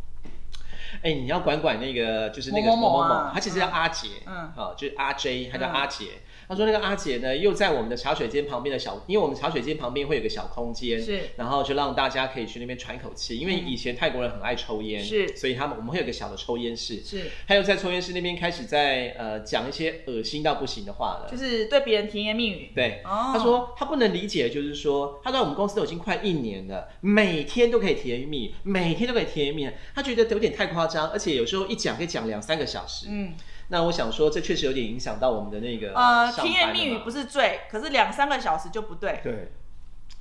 哎、你要管管那个，就是那个某某某他其实叫阿杰，嗯。啊，就是阿 J，他叫嗯。阿杰。他说那个阿姐呢，又在我们的茶水间旁边的小，因为我们茶水间旁边会有个小空间，是。然后就让大家可以去那边喘口气，因为以前泰国人很爱抽烟，是。所以他们我们会有个小的抽烟室，是，还有在抽烟室那边开始在呃讲一些恶心到不行的话了，就是对别人甜言蜜语。对，哦。他说他不能理解，就是说他在我们公司都已经快一年了，每天都可以甜言蜜语，每天都可以甜言蜜语，他觉得有点太夸张，而且有时候一讲可以讲两三个小时。嗯，那我想说，这确实有点影响到我们的那个呃，甜言蜜语不是罪，可是两三个小时就不对。对，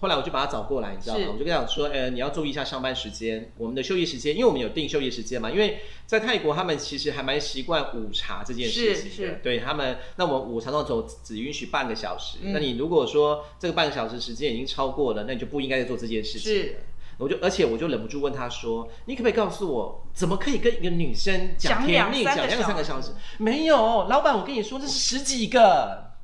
后来我就把他找过来，你知道吗？我就跟他讲说，呃，你要注意一下上班时间，我们的休息时间，因为我们有定休息时间嘛。因为在泰国，他们其实还蛮习惯午茶这件事情的。是是对他们，那我们午茶那种只允许半个小时。嗯那你如果说这个半个小时时间已经超过了，那你就不应该再做这件事情。是。我就，而且我就忍不住问他说：“你可不可以告诉我，怎么可以跟一个女生讲讲甜蜜，两三个讲两三个小时？没有，老板，我跟你说，这是十几个。”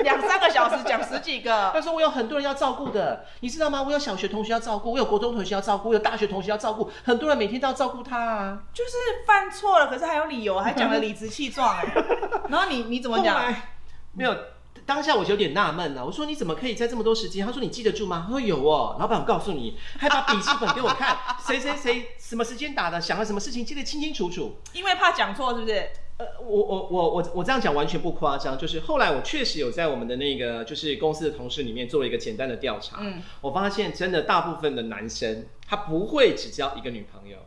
两三个小时讲十几个，他说我有很多人要照顾的，你知道吗？我有小学同学要照顾，我有国中同学要照顾，我有大学同学要照顾，很多人每天都要照顾他啊。就是犯错了，可是还有理由，还讲的理直气壮哎。然后你你怎么讲？没有，当下我就有点纳闷了。我说你怎么可以在这么多时间？他说你记得住吗？他说有哦。老板，我告诉你，还把笔记本给我看，谁谁谁什么时间打的，想了什么事情，记得清清楚楚。因为怕讲错，是不是？呃，我我我我我这样讲完全不夸张，就是后来我确实有在我们的那个就是公司的同事里面做了一个简单的调查，嗯我发现真的大部分的男生他不会只交一个女朋友，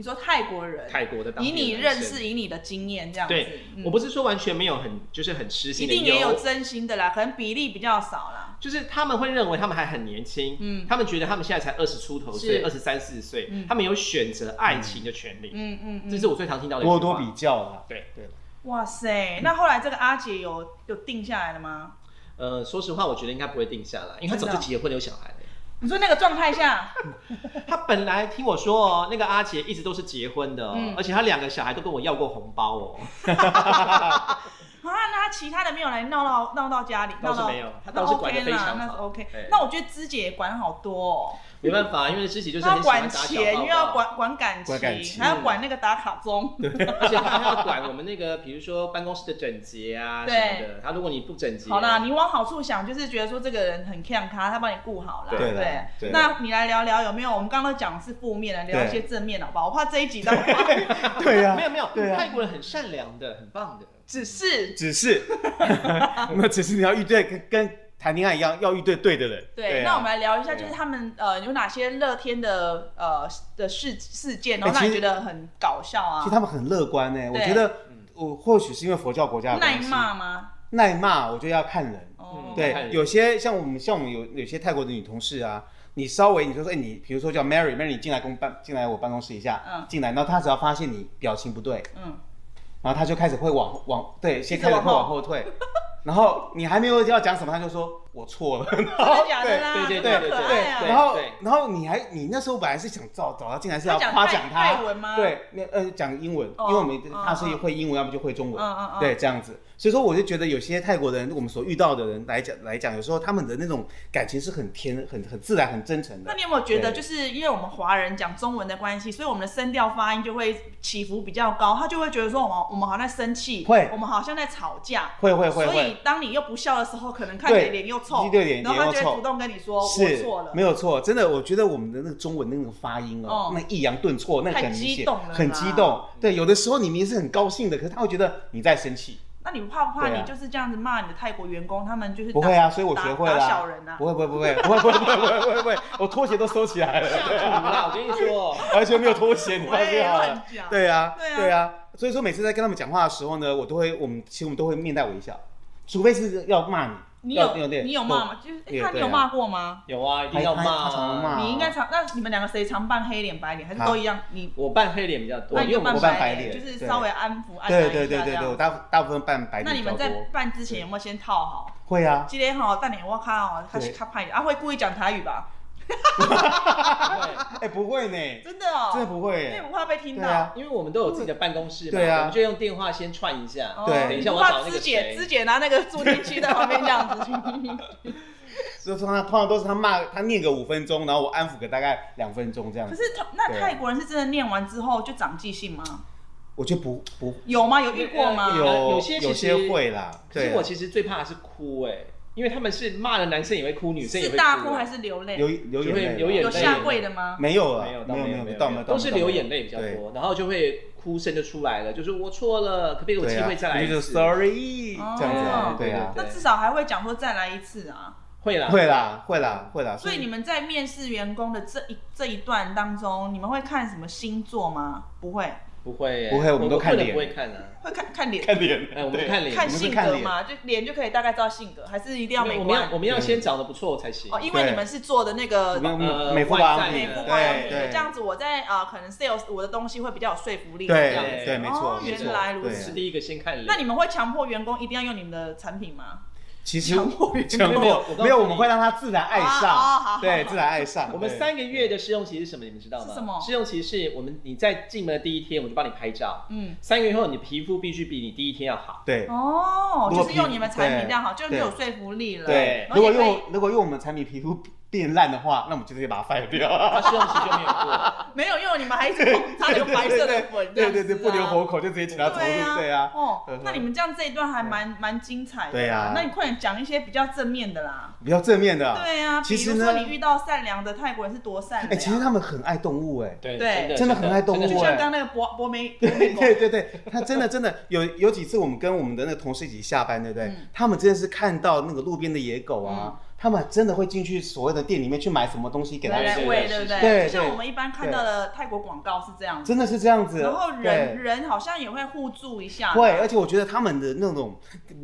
你说泰国人，泰国的当以你认识，以你的经验这样子，对，嗯。我不是说完全没有很就是很痴一心的，定也有真心的啦，可能比例比较少啦。就是他们会认为他们还很年轻，嗯。他们觉得他们现在才二十出头岁，是。二十三四岁，嗯。他们有选择爱情的权利，嗯嗯嗯，这是我最常听到的一句话。多多比较啦，对。对，哇塞，那后来这个阿姐有有定下来了吗？呃，说实话，我觉得应该不会定下来，因为他早真的就结婚有小孩了。你说那个状态下，他本来听我说哦，那个阿杰一直都是结婚的哦，嗯。而且他两个小孩都跟我要过红包哦，其他的没有来闹到闹到家里，闹到倒是没有他那倒是管得 OK 啦，非常那是好 OK 对。那我觉得芝姐也管好多哦，没办法，因为芝姐就是她要很喜欢管打小钱，报又要。管管感管感情还要管那个打卡钟，而且他还要管我们那个，比如说办公室的整洁啊什对么的。他如果你不整洁，好啦，你往好处想，就是觉得说这个人很看他，他帮你顾好啦。对啦对那你来聊聊有没有？我们刚刚都讲的是负面的，聊一些正面好不好？我怕这一集的话，对呀、没有没有，对啊泰国人很善良的，很棒的。只是只是，那 只是你要遇对跟跟谈恋爱一样，要遇对对的人。对。啊那我们来聊一下，就是他们呃有哪些乐天的呃的事事件，然后让你觉得很搞笑啊其实？他们很乐观呢，我对觉得我或许是因为佛教国家耐骂吗？耐骂，我觉得要看人。哦，对，人有些像我们像我们有有些泰国的女同事啊，你稍微你就说，哎、你比如说叫 Mary，Mary 你进来公办进来我办公室一下，嗯进来，然后她只要发现你表情不对，嗯，然后他就开始会往往对，先开始会往后退，然后你还没有要讲什么，他就说我错了，真的假的啦？对对对对！然后对然后你还你那时候本来是想找找他进来是要夸奖他泰文吗对，那呃讲英文，哦因为我们嗯他是嗯会英文，要不就会中文，嗯嗯嗯对这样子。所以说我就觉得有些泰国人，我们所遇到的人来讲来讲，有时候他们的那种感情是很天、很很自然、很真诚的那。你有没有觉得，就是因为我们华人讲中文的关系，所以我们的声调发音就会起伏比较高，他就会觉得说我们我们好像在生气，会我们好像在吵架。会会会所当你又不笑的时候，可能看起来脸又臭，对脸然后他脸又臭就会主动跟你说我是错了，没有错，真的，我觉得我们的那个中文那个发音哦哦，那抑扬顿挫，那很明显激动很激动。对，有的时候你明明是很高兴的，可是他会觉得你在生气。那你怕不怕你就是这样子骂你的泰国员工，他们就是不会啊，所以我学会了啊。小人啊不，会不会不会不会不会不会不会不会不会，我拖鞋都收起来了，我跟你说，完全没有拖鞋，你放心好了乱。讲对啊对啊对啊，所以说每次在跟他们讲话的时候呢，我都会我们其实我们都会面带微笑，除非是要骂你。你要有你有骂吗？就是诶他你有骂过吗？有啊，一定要骂。你应该常，那你们两个谁常扮黑脸白脸，还是都一样？你我扮黑脸比较多，那你我扮白脸，就是稍微安抚安对抚对对对对，我一下这样。大大部分扮白脸那你们在脸比较多。办之前有没有先套好？会啊，今天哈，但你我看哦，他是对他派的啊，会故意讲台语吧？哎不会呢，真的哦，真的不会因为耶。不怕被听对啊到。因为我们都有自己的办公室嘛，对啊我们就用电话先串一下。哦对等一下不我找那个怕肢解，谁肢解拿那个助听器在旁边这样子。就通常通常都是他骂他念个五分钟，然后我安抚个大概两分钟这样子。可是他那泰国人是真的念完之后就长记性吗？我觉得不不有吗？有遇过吗？有有有些其实有些会啦，对啊，可是我其实最怕的是哭哎，因为他们是骂了男生也会哭，女生也会是大哭啊还是流泪？流流会眼泪啦，流眼泪有下跪的吗？没有啊，没有没有没有没有都是流眼泪比较多，然后就会哭声就出来了，就是我错了，可不可以有机会再来一就是次？sorry 哦这样子啊，对对啊，那至少还会讲说再来一次啊。会啦，会啦会啦会啦，所以你们在面试员工的这一这一段当中，你们会看什么星座吗？不会，不会耶，不会我们都看脸不会看啊，会看看脸，看脸，哎，我们对。看脸，看性格嘛，就脸就可以大概知道性格，还是一定要美我们要我们要先长得不错才行。哦，因为你们是做的那个美肤保养品美肤保这样子我在呃可能 sales 我的东西会比较有说服力，对这样子。对没错哦，没错。原来如此。是第一个先看脸。那你们会强迫员工一定要用你们的产品吗？其实 强迫 强迫没有我告诉没有，我们会让他自然爱哦哦好上，对，自然爱上。我们三个月的试用期是什么？你们知道吗？什么试用期是我们你在进门的第一天，我就帮你拍照。嗯，三个月后，你皮肤必须比你第一天要好。对哦，就是用你们产品对这样好，就有说服力了。对，如果用如果用我们产品皮肤变烂的话，那我们就直接把它 fire 掉。它试用期就没有过。没有用，你们还一直 擦那个白色的粉，对对对，不留活口。就直接请他走路，对啊，哦那你们这样这一段还蛮蛮精彩的。对啊那你快点讲一些比较正面的啦。比较正面的啊。对啊，其实呢比如说你遇到善良的泰国人是多善哎，良。其实他们很爱动物，哎。对对真的很爱动物就哎像刚刚那个博博梅，对狗对对对，他真的真的有有几次我们跟我们的那个同事一起下班，对不对？嗯他们真的是看到那个路边的野狗啊，他们真的会进去所谓的店里面去买什么东西给他吃，对不对？对对就像我们一般看到的泰国广告是这样子。真的是这样子。然后人人好像也会互助一下。会，而且我觉得他们的那种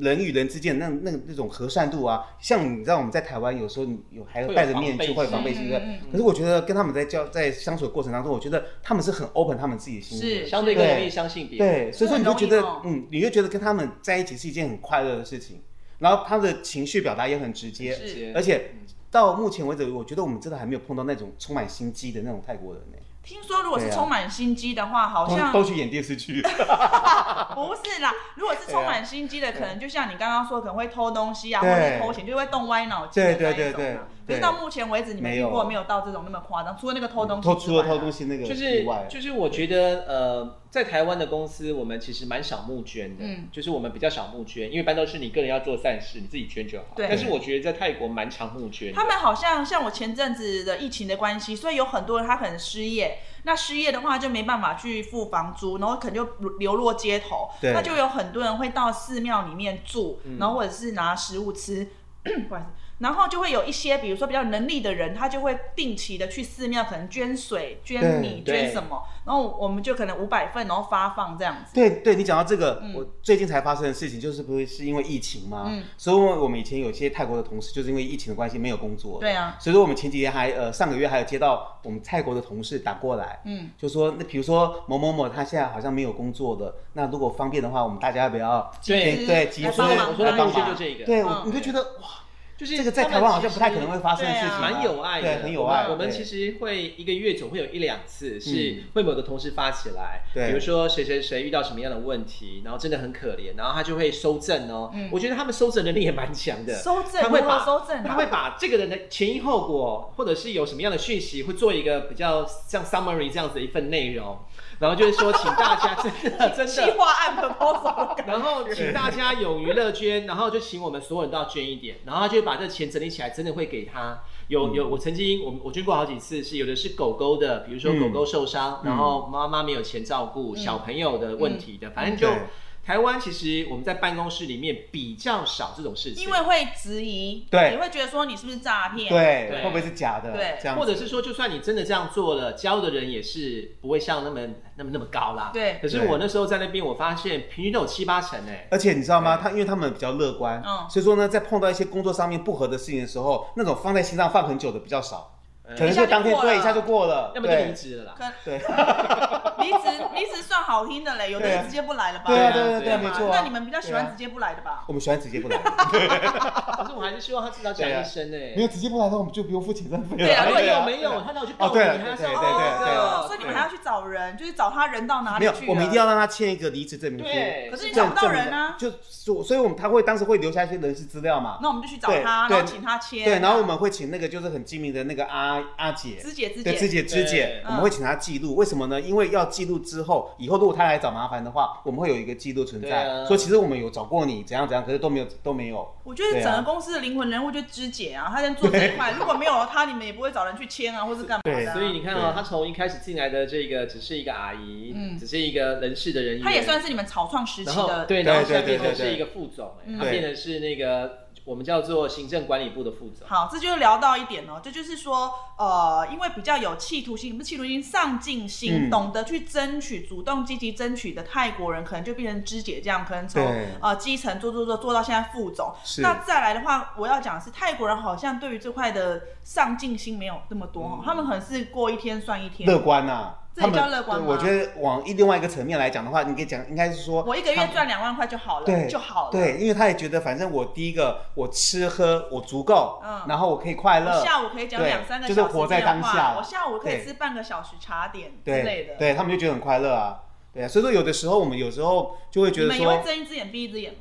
人与人之间那那那种和善度啊，像你知道我们在台湾有时候有还戴着面具防备会防备心的可是我觉得跟他们在交在相处的过程当中，我觉得他们是很 open 他们自己的心的。是相对更容易相信别人。对，所以说你就觉得嗯，你就觉得跟他们在一起是一件很快乐的事情，然后他的情绪表达也很直接，是而且到目前为止，我觉得我们真的还没有碰到那种充满心机的那种泰国人呢，听说如果是充满心机的话，好像都都去演电视剧，不是啦，如果是充满心机的，可能就像你刚刚说，可能会偷东西啊，或者偷钱，就会动歪脑筋的对对那一种对对啊。可是到目前为止，你们遇过没有到这种那么夸张？除了那个偷东西之偷除了偷东西那个就是以外，就是我觉得呃，在台湾的公司，我们其实蛮少募捐的，嗯就是我们比较少募捐，因为一般都是你个人要做善事，你自己捐就好。对但是我觉得在泰国蛮常募捐。他们好像像我前阵子的疫情的关系，所以有很多人他可能失业，那失业的话就没办法去付房租，然后可能就流落街头，对那就有很多人会到寺庙里面住，然后或者是拿食物吃。不好意思，然后就会有一些，比如说比较有能力的人，他就会定期的去寺庙，可能捐水、捐米、捐什么，然后我们就可能五百份，然后发放这样子。对对，你讲到这个，我最近才发生的事情，就是不是是因为疫情吗？嗯。所以我们以前有些泰国的同事，就是因为疫情的关系没有工作。对啊，所以说我们前几天还呃上个月还有接到我们泰国的同事打过来，嗯，就说那比如说某某某他现在好像没有工作的，那如果方便的话，我们大家要不要对对对集资来帮忙。我说的路来帮忙线就这个，对，嗯。我你就觉得哇，就是这个在台湾好像不太可能会发生的事情啊，蛮有爱的，对，很有爱。我们其实会一个月总会有一两次是嗯会某个同事发起来，对比如说谁谁谁遇到什么样的问题，然后真的很可怜，然后他就会收证哦。嗯我觉得他们收证能力也蛮强的，收证他会把收证啊他会把这个人的前因后果，或者是有什么样的讯息，会做一个比较像 summary 这样子的一份内容，然后就是说，请大家真的 真的。计划案 proposal 的感觉。然后请大家勇于乐捐，然后就请我们所有人都要捐一点，然后他就会把这钱整理起来，真的会给他。有有，我曾经我我捐过好几次，是有的是狗狗的，比如说嗯。狗狗受伤，嗯然后妈妈没有钱照顾，嗯。小朋友的问题的，反正就对台湾其实我们在办公室里面比较少这种事情，因为会质疑，对你会觉得说你是不是诈骗？对，对会不会是假的？对这样或者是说，就算你真的这样做了，教的人也是不会像那么那么那么高啦。对可是我那时候在那边，我发现平均都有七八成哎。而且你知道吗？他因为他们比较乐观，嗯所以说呢，在碰到一些工作上面不合的事情的时候，那种放在心上放很久的比较少，可能一下就就当天过了对一下就过了，要不就离职了啦。可对 离职离职算好听的嘞，有的人直接不来了吧？对啊对啊对啊对没错啊。那你们比较喜欢直接不来的吧？我们喜欢直接不来，可是我还是希望他至少讲一声哎。没有直接不来的话，我们就不用付遣散费了。对啊没对啊有没有，他哪有去告你？哦对了你还要对对上对对哦，所以你们还要去找人，就是找他人到哪里没有去？，我们一定要让他签一个离职证明书。对可是你找不到人啊，就所所以我们他会当时会留下一些人事资料嘛。那我们就去找他，对然后请他签。对，然后我们会请那个就是很精明的那个阿阿姐，肢解肢对，肢解，解肢解。对，我们会请她记录。为什么呢？因为要记录之后，以后如果她来找麻烦的话，我们会有一个记录存对在，啊。说其实我们有找过你怎样怎样，可是都没有都没有。我觉得整个公司的灵魂人物就是肢解啊，她在做这一块，如果没有了他，你们也不会找人去签啊，或是干嘛的啊。所以你看哦对，他从一开始进来的这个只是一个阿姨，嗯。只是一个人事的人员，他也算是你们草创时期的，对，对然后下面对对对对就是一个副总，哎嗯，他变成是那个我们叫做行政管理部的副总。好，这就聊到一点哦，这就是说，呃，因为比较有企图心，不是企图心，上进心，嗯懂得去争取、主动积极争取的泰国人，可能就变成芝姐这样，可能从呃基层做做做做到现在副总。那再来的话，我要讲的是泰国人好像对于这块的上进心没有那么多哈、他们可能是过一天算一天。乐观呐、这也他们我觉得往一另外一个层面来讲的话，你可以讲应该是说，我一个月赚两万块就好了，对就好了。对，因为他也觉得反正我第一个我吃喝我足够，嗯然后我可以快乐，下午可以讲两三个就是活在当下我下午可以吃半个小时茶点之类的。对，他们就觉得很快乐啊。对啊，所以说有的时候我们有时候就会觉得你们也会，睁一只眼闭一只眼吗？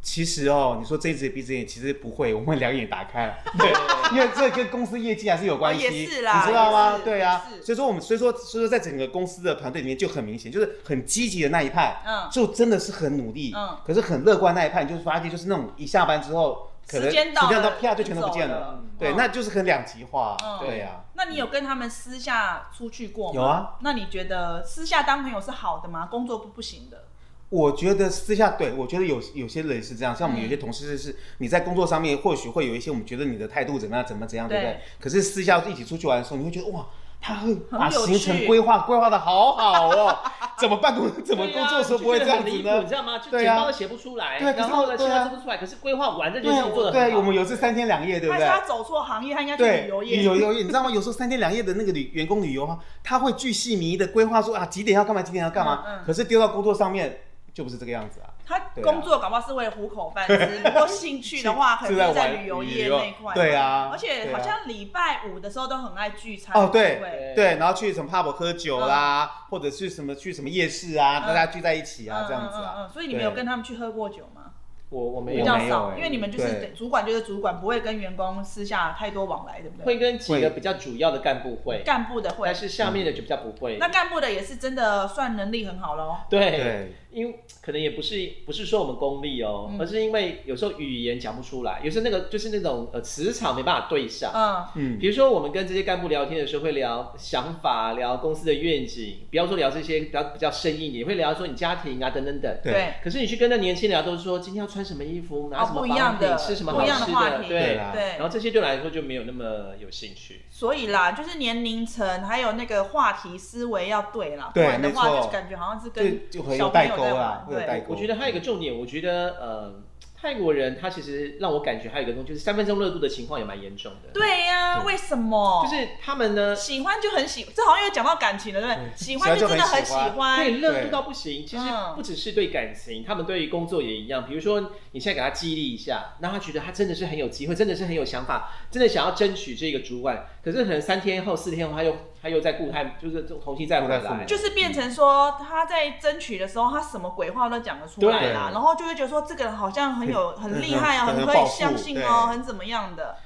其实哦，你说睁一只眼闭一只眼，其实不会，我们两眼打开，对，因为这跟公司业绩还是有关系，哦也是啦你知道吗对啊所以说我们所以说所以说在整个公司的团队里面就很明显，就是很积极的那一派，嗯就真的是很努力，嗯可是很乐观那一派，你就是发现就是那种一下班之后，可能时间到了时间到啪就全都不见了了，对，嗯那就是很两极化，嗯对啊。那你有跟他们私下出去过吗？有啊。那你觉得私下当朋友是好的吗？工作不不行的。我觉得私下对我觉得有有些人是这样，像我们有些嗯同事是，你在工作上面或许会有一些我们觉得你的态度怎么样，怎么怎样，对不对对？可是私下一起出去玩的时候，你会觉得哇，他会把行程趣规划规划的好好哦，怎么办公怎么工作的时候不会这样子呢你？知道吗？就对啊简报都写不出来，对可是然后呢，计对啊划做不出来，可是规划完这件对事情做的对，我们有次三天两夜，对不对？他走错行业，他应该去对，旅游业。旅游业，你知道吗？有时候三天两夜的那个旅员工旅游啊，他会巨细靡遗的规划说啊几点要干嘛，几点要干嘛，嗯嗯可是丢到工作上面就不是这个样子啊。他工作搞不好是为了糊口饭吃，不过兴趣的话，可能是在旅游业那一块。对啊而且好像礼拜五的时候都很爱聚餐。哦，对对对，然后去什么 pub 喝酒啦，或者是什么去什么夜市啊，嗯大家聚在一起啊，嗯这样子啊。所以你们有跟他们去喝过酒吗？我我没比有较少，因为你们就是主管就是主管，不会跟员工私下太多往来，对不对？会跟几个比较主要的干部会，干部的会但，是下面的就比较不会。那干部的也是真的算能力很好喽。对，对，因为可能也不是不是说我们功利哦，嗯而是因为有时候语言讲不出来，有时候那个就是那种呃磁场没办法对上。嗯，嗯比如说，我们跟这些干部聊天的时候，会聊想法，聊公司的愿景，不要说聊这些比较比较生硬，也会聊说你家庭啊等等等。对对，可是你去跟那年轻人聊，都是说今天要穿什么衣服，拿哦什么不一样的保养品，吃什么不好吃一样的话题对。啦对然后这些对我来说就没有那么有兴趣。所以啦，就是年龄层还有那个话题思维要对啦，不对然的话没错就感觉好像是跟就会有小朋友在啦玩，对，会有代沟。我觉得还有一个重点，我觉得呃，泰国人他其实让我感觉还有一个东西，就是三分钟热度的情况也蛮严重的。，对呀，对为什么？就是他们呢喜欢就很喜，这好像又讲到感情了，对不对？喜欢就真的很喜喜欢可以，热度到不行。其实嗯不只是对感情，他们对于工作也一样。比如说，你现在给他激励一下，让他觉得他真的是很有机会，真的是很有想法，真的想要争取这个主管。可是可能三天后、四天后，他又他又在固态，就是重新再回来。就是变成说他在争取的时候，他什么鬼话都讲得出来啦，然后就会觉得说这个人好像很有很厉害啊，很很可以相信哦，很怎么样的。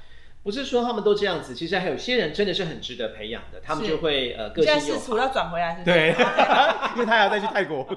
不是说他们都这样子，其实还有些人真的是很值得培养的，他们就会呃个现在性又好。试图要转回来，是不是？对 因为他还要再去泰国。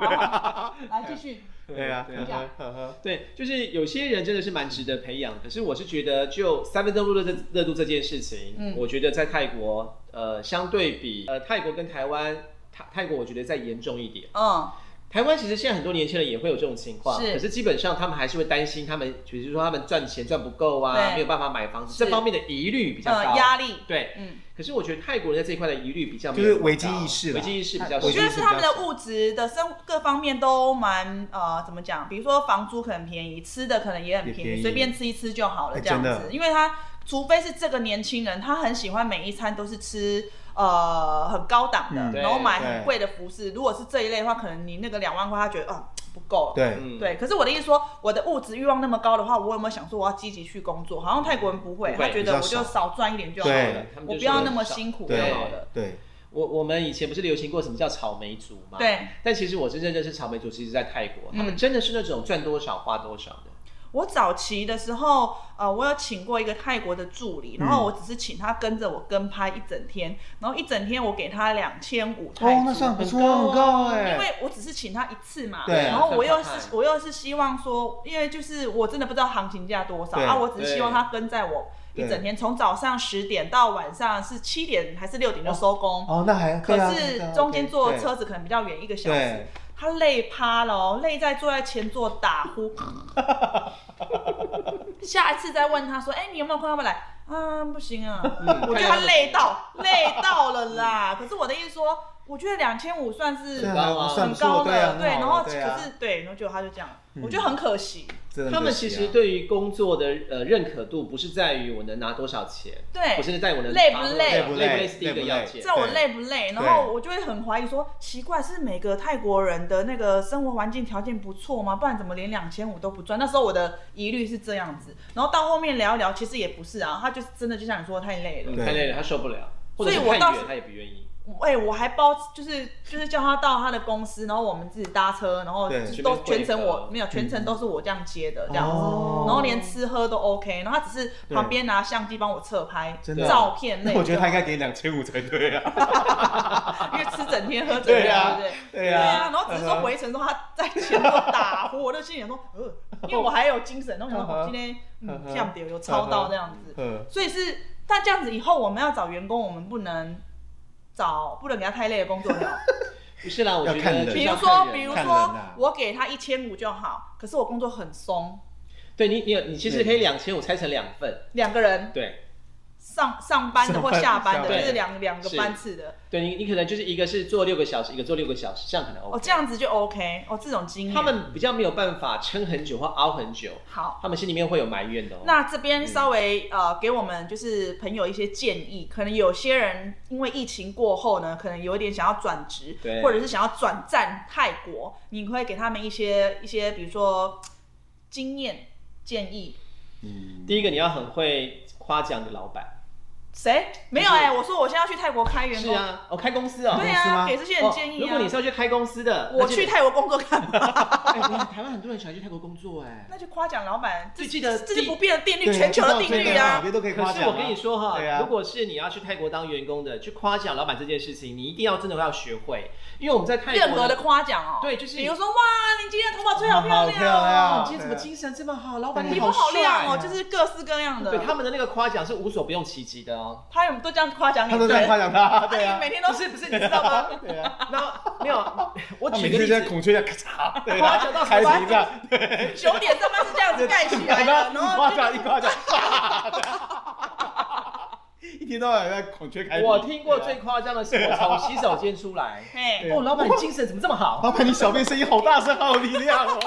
来继续。对啊，对呵呵呵呵对，就是有些人真的是蛮值得培养，可是我是觉得就三分钟热热热度这件事情，嗯我觉得在泰国，呃，相对比呃泰国跟台湾，泰泰国我觉得再严重一点。嗯，台湾其实现在很多年轻人也会有这种情况，是。可是基本上他们还是会担心他们，比如说他们赚钱赚不够啊，对。没有办法买房子，是。这方面的疑虑比较高。呃，压力，对，嗯，可是我觉得泰国人在这一块的疑虑比较没就是危机意识啦。危机意识比较我觉得是他们的物质的生各方面都蛮呃，怎么讲？比如说房租可能便宜，吃的可能也很便宜，随便吃一吃就好了哎这样子。因为他除非是这个年轻人，他很喜欢每一餐都是吃呃很高档的，嗯然后买很贵的服饰。如果是这一类的话，可能你那个两万块，他觉得啊、不够了。对，嗯对，可是我的意思说，我的物质欲望那么高的话，我有没有想说我要积极去工作？好像泰国人不会，不会他觉得我比较就少赚一点就好对了，他们就我不要那么辛苦就对好了。对，我我们以前不是流行过什么叫草莓族吗？。对，但其实我真正认识草莓族，其实在泰国，他们嗯真的是那种赚多少花多少的。我早期的时候，呃，我有请过一个泰国的助理，然后我只是请他跟着我跟拍一整天，然后一整天我给他两千五泰哦，铢。那算不错，很高哎。因为我只是请他一次嘛，对然后我又是我又是希望说，因为就是我真的不知道行情价多少对啊，我只是希望他跟在我一整天，从早上十点到晚上是七点还是六点就收工，哦，那还可是中间坐车子可能比较远，一个小时。对，他累趴了哦，累在坐在前座打呼。下一次再问他说：“哎、你有没有空？要不要来？”啊，不行啊，我觉得他累到累到了啦。可是我的意思说，我觉得两千五算是很高的，，对。然后可是对，然后结果他就这样，我觉得很可惜。他们其实对于工作的呃认可度，不是在于我能拿多少钱，对不是在于我能累不累累不累累是第一个要件在。我累不累？然后我就会很怀疑说，奇怪，是每个泰国人的那个生活环境条件不错吗？不然怎么连两千五都不赚？那时候我的疑虑是这样子，然后到后面聊一聊，其实也不是啊，他就是真的就像你说的太累了太累了，他受不了，或者是所以我倒是太远他也不愿意。哎、我还包，就是就是叫他到他的公司，然后我们自己搭车，然后都全程我没有全程都是我这样接的这样子，哦然后连吃喝都 OK，然后他只是旁边拿相机帮我侧拍照片类。那我觉得他应该给你两千五才对啊。因为吃整天喝整天，对啊对啊然后只是说回程说他在前头打呼，我就心里想说，呃，因为我还有精神，然后想说，我今天嗯这样子有超到这样子，嗯，所以是，但这样子以后我们要找员工，我们不能找不能给他太累的工作了。不是啦，我觉得比如说，比如说啊。我给他一千五就好，可是我工作很松，对你，你有你其实可以两千五拆成两份，两个人。对上上班的或下班的，班。就是两两个班次的，对，你你可能就是一个是做六个小时，一个做六个小时，这样可能 OK。哦，这样子就 OK，哦，这种经验，他们比较没有办法撑很久或熬很久，好。他们心里面会有埋怨的哦。那这边稍微、呃给我们就是朋友一些建议，可能有些人因为疫情过后呢，可能有一点想要转职对，或者是想要转战泰国，你会给他们一些一些比如说经验建议，嗯。第一个你要很会夸奖你的老板，谁没有哎、我说我现在要去泰国开员工，是啊，哦，开公司哦。对啊，给这些人建议啊。哦如果你是要去开公司的，我去泰国工作干嘛？哎，台湾很多人喜欢去泰国工作哎。那就夸奖老板，这就记得这是不变的定律，全球的定律啊哪。边都可以夸奖啊。可是我跟你说哈，啊如果是你要去泰国当员工的，去夸奖老板这件事情，你一定要真的要学会，因为我们在泰国任何的夸奖哦，对就是比如说哇，你今天头发吹好漂亮亮哦，你今天怎么精神这么好，老板皮肤好亮哦，就是各式各样的。对他们的那个夸奖是无所不用其极的哦。他有都这样夸奖你，他都在夸奖他，对对啊，每天都不是不是，你知道吗？对啊，然后没有，我他举个例每次就在子，孔雀在咔嚓，对夸奖到啊，开什么屏这样，九点上班是这样子盖起来的，然一后就夸奖一夸奖，一天到晚在孔雀开屏。我听过最夸张的是我从洗手间出来，嘿，哦，老板你精神怎么这么好？老板，你小便声音好大声，好有力量哦。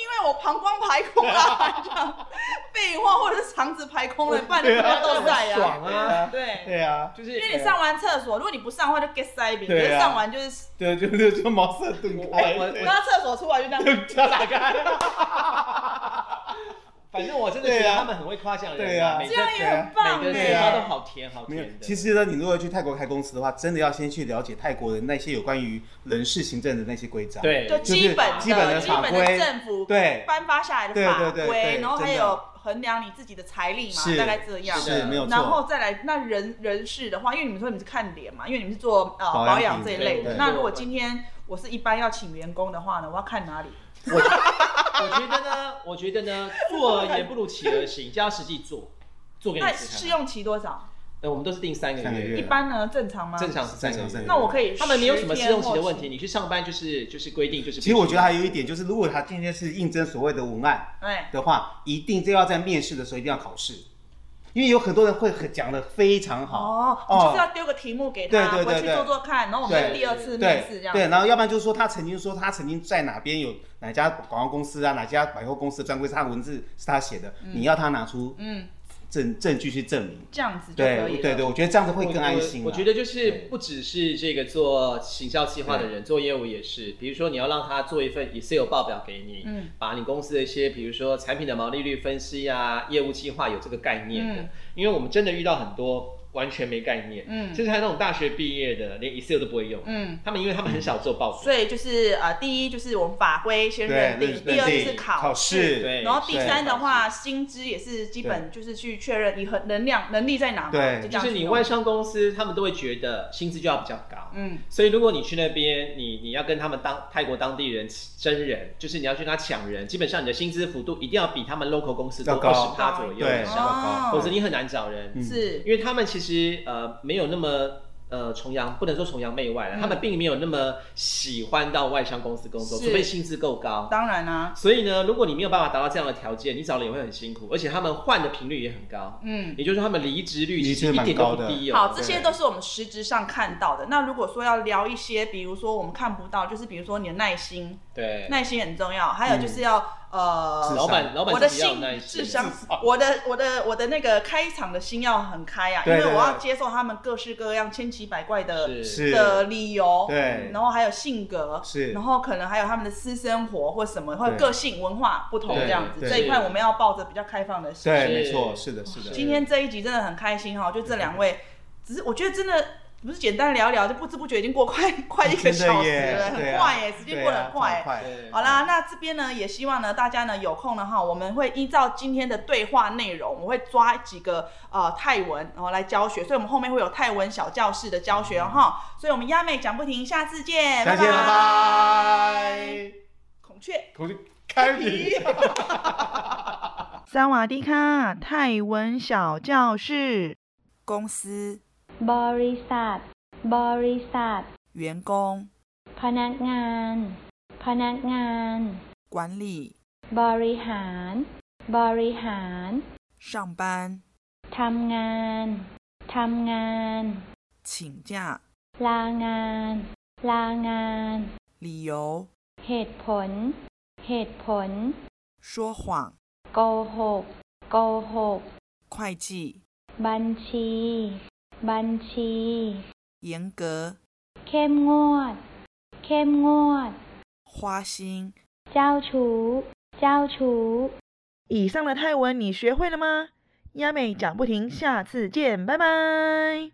因为我膀胱排空了，这样废话，或者是肠子排空了，不然你不要都在呀。爽啊！对，对啊，就是因为你上完厕所，如果你不上的话就 get 塞饼，可对啊是上完就是对，就是就茅塞顿开，我我厕所出来就这样。就打开。反正我真的觉得他们很会夸奖人对啊每个这样也很棒每个对啊嘴巴都好甜好没有甜，的。其实呢，你如果去泰国开公司的话，真的要先去了解泰国的那些有关于人事行政的那些规章。对，就基本的基本的基本的法规政府对颁发下来的法对对对规，对然后还有衡量你自己的财力嘛，是大概这样。是没有错。然后再来，那人人事的话，因为你们说你们是看脸嘛，因为你们是做呃保养保养品这一类的。对那如果今天我是一般要请员工的话呢，我要看哪里？我我觉得呢，我觉得呢，做也不如企而行，就要实际做，做给你那吃看。试用期多少？呃，我们都是定三个月，三个月一般呢正常吗？正常是三个月。正常三个月那我可以他们没有什么试用期的10问题，你去上班就是就是规定就是。其实我觉得还有一点就是，如果他今天是应征所谓的文案哎，的话，一定就要在面试的时候一定要考试，因为有很多人会很讲的非常好。哦，你就是要丢个题目给他，回去做做看，然后我们第二次面试这样。对，然后要不然就是说他曾经说他曾经在哪边有哪家广告公司啊，哪家百货公司的专柜，他的文字是他写的，你要他拿出嗯，证证据去证明。这样子就可以了。对对对，我觉得这样子会更安心啊。我我觉得就是不只是这个做行销计划的人，做业务也是。比如说你要让他做一份 Excel 报表给你，嗯把你公司的一些，比如说产品的毛利率分析啊，业务计划有这个概念的。嗯因为我们真的遇到很多完全没概念，嗯。甚至还有那种大学毕业的连 Excel 都不会用。嗯，他们因为他们很少做报表，所以就是呃，第一就是我们法规先认定，对第二认定就是考考试。对然后第三的话，薪资也是基本就是去确认你很能量能力在哪嘛，对。就就是你外商公司，他们都会觉得薪资就要比较高。嗯。所以如果你去那边，你你要跟他们当泰国当地人真人，就是你要去跟他抢人，基本上你的薪资幅度一定要比他们 local 公司高。二十趴左右对否则你很难找人。嗯是。因为他们其实呃没有那么呃崇洋，不能说崇洋媚外了，嗯他们并没有那么喜欢到外商公司工作，是除非薪资够高。当然啦，所以呢，如果你没有办法达到这样的条件，你找人也会很辛苦，而且他们换的频率也很高。嗯。也就是说，他们离职率其实一点都蛮高的不低哦。好，这些都是我们实质上看到的。那如果说要聊一些，比如说我们看不到，就是比如说你的耐心，对，耐心很重要。还有就是要、呃，老板老板我的心智商，我的我的我的那个开场的心要很开啊，因为我要接受他们各式各样千奇百怪的的理由，对。然后还有性格，是。然后可能还有他们的私生活或什么，或者个性文化不同这样子。这一块我们要抱着比较开放的心。对，没错，是的，是的。今天这一集真的很开心哈，就这两位，只是我觉得真的不是简单聊聊，就不知不觉已经过快快一个真小时了，很快耶，时间过得很快。好啦，那这边呢也希望呢大家呢有空呢哈，我们会依照今天的对话内容，我会抓几个呃泰文然后来教学，所以我们后面会有泰文小教室的教学哦哈。所以我们亚妹讲不停，下次见，再见，拜拜。孔雀。孔雀开屏。萨瓦迪卡，泰文小教室。公司、 บริษัท บริษัท 员工、 พนักงาน พนักงาน 管理、 บริหาร บริหาร 上班、 ทำงาน ทำงาน 请假、 ลางาน ลางาน 理由、 เหตุผล เหตุผล 说谎、 โกหก โกหก 会计、 บัญชี บัญชี 严格、 เข้มงวด เข้มงวด 花心。 เจ้าชู้ เจ้าชู้ 以上的泰文你学会了吗？ 鸭妹讲不停，下次见，拜拜。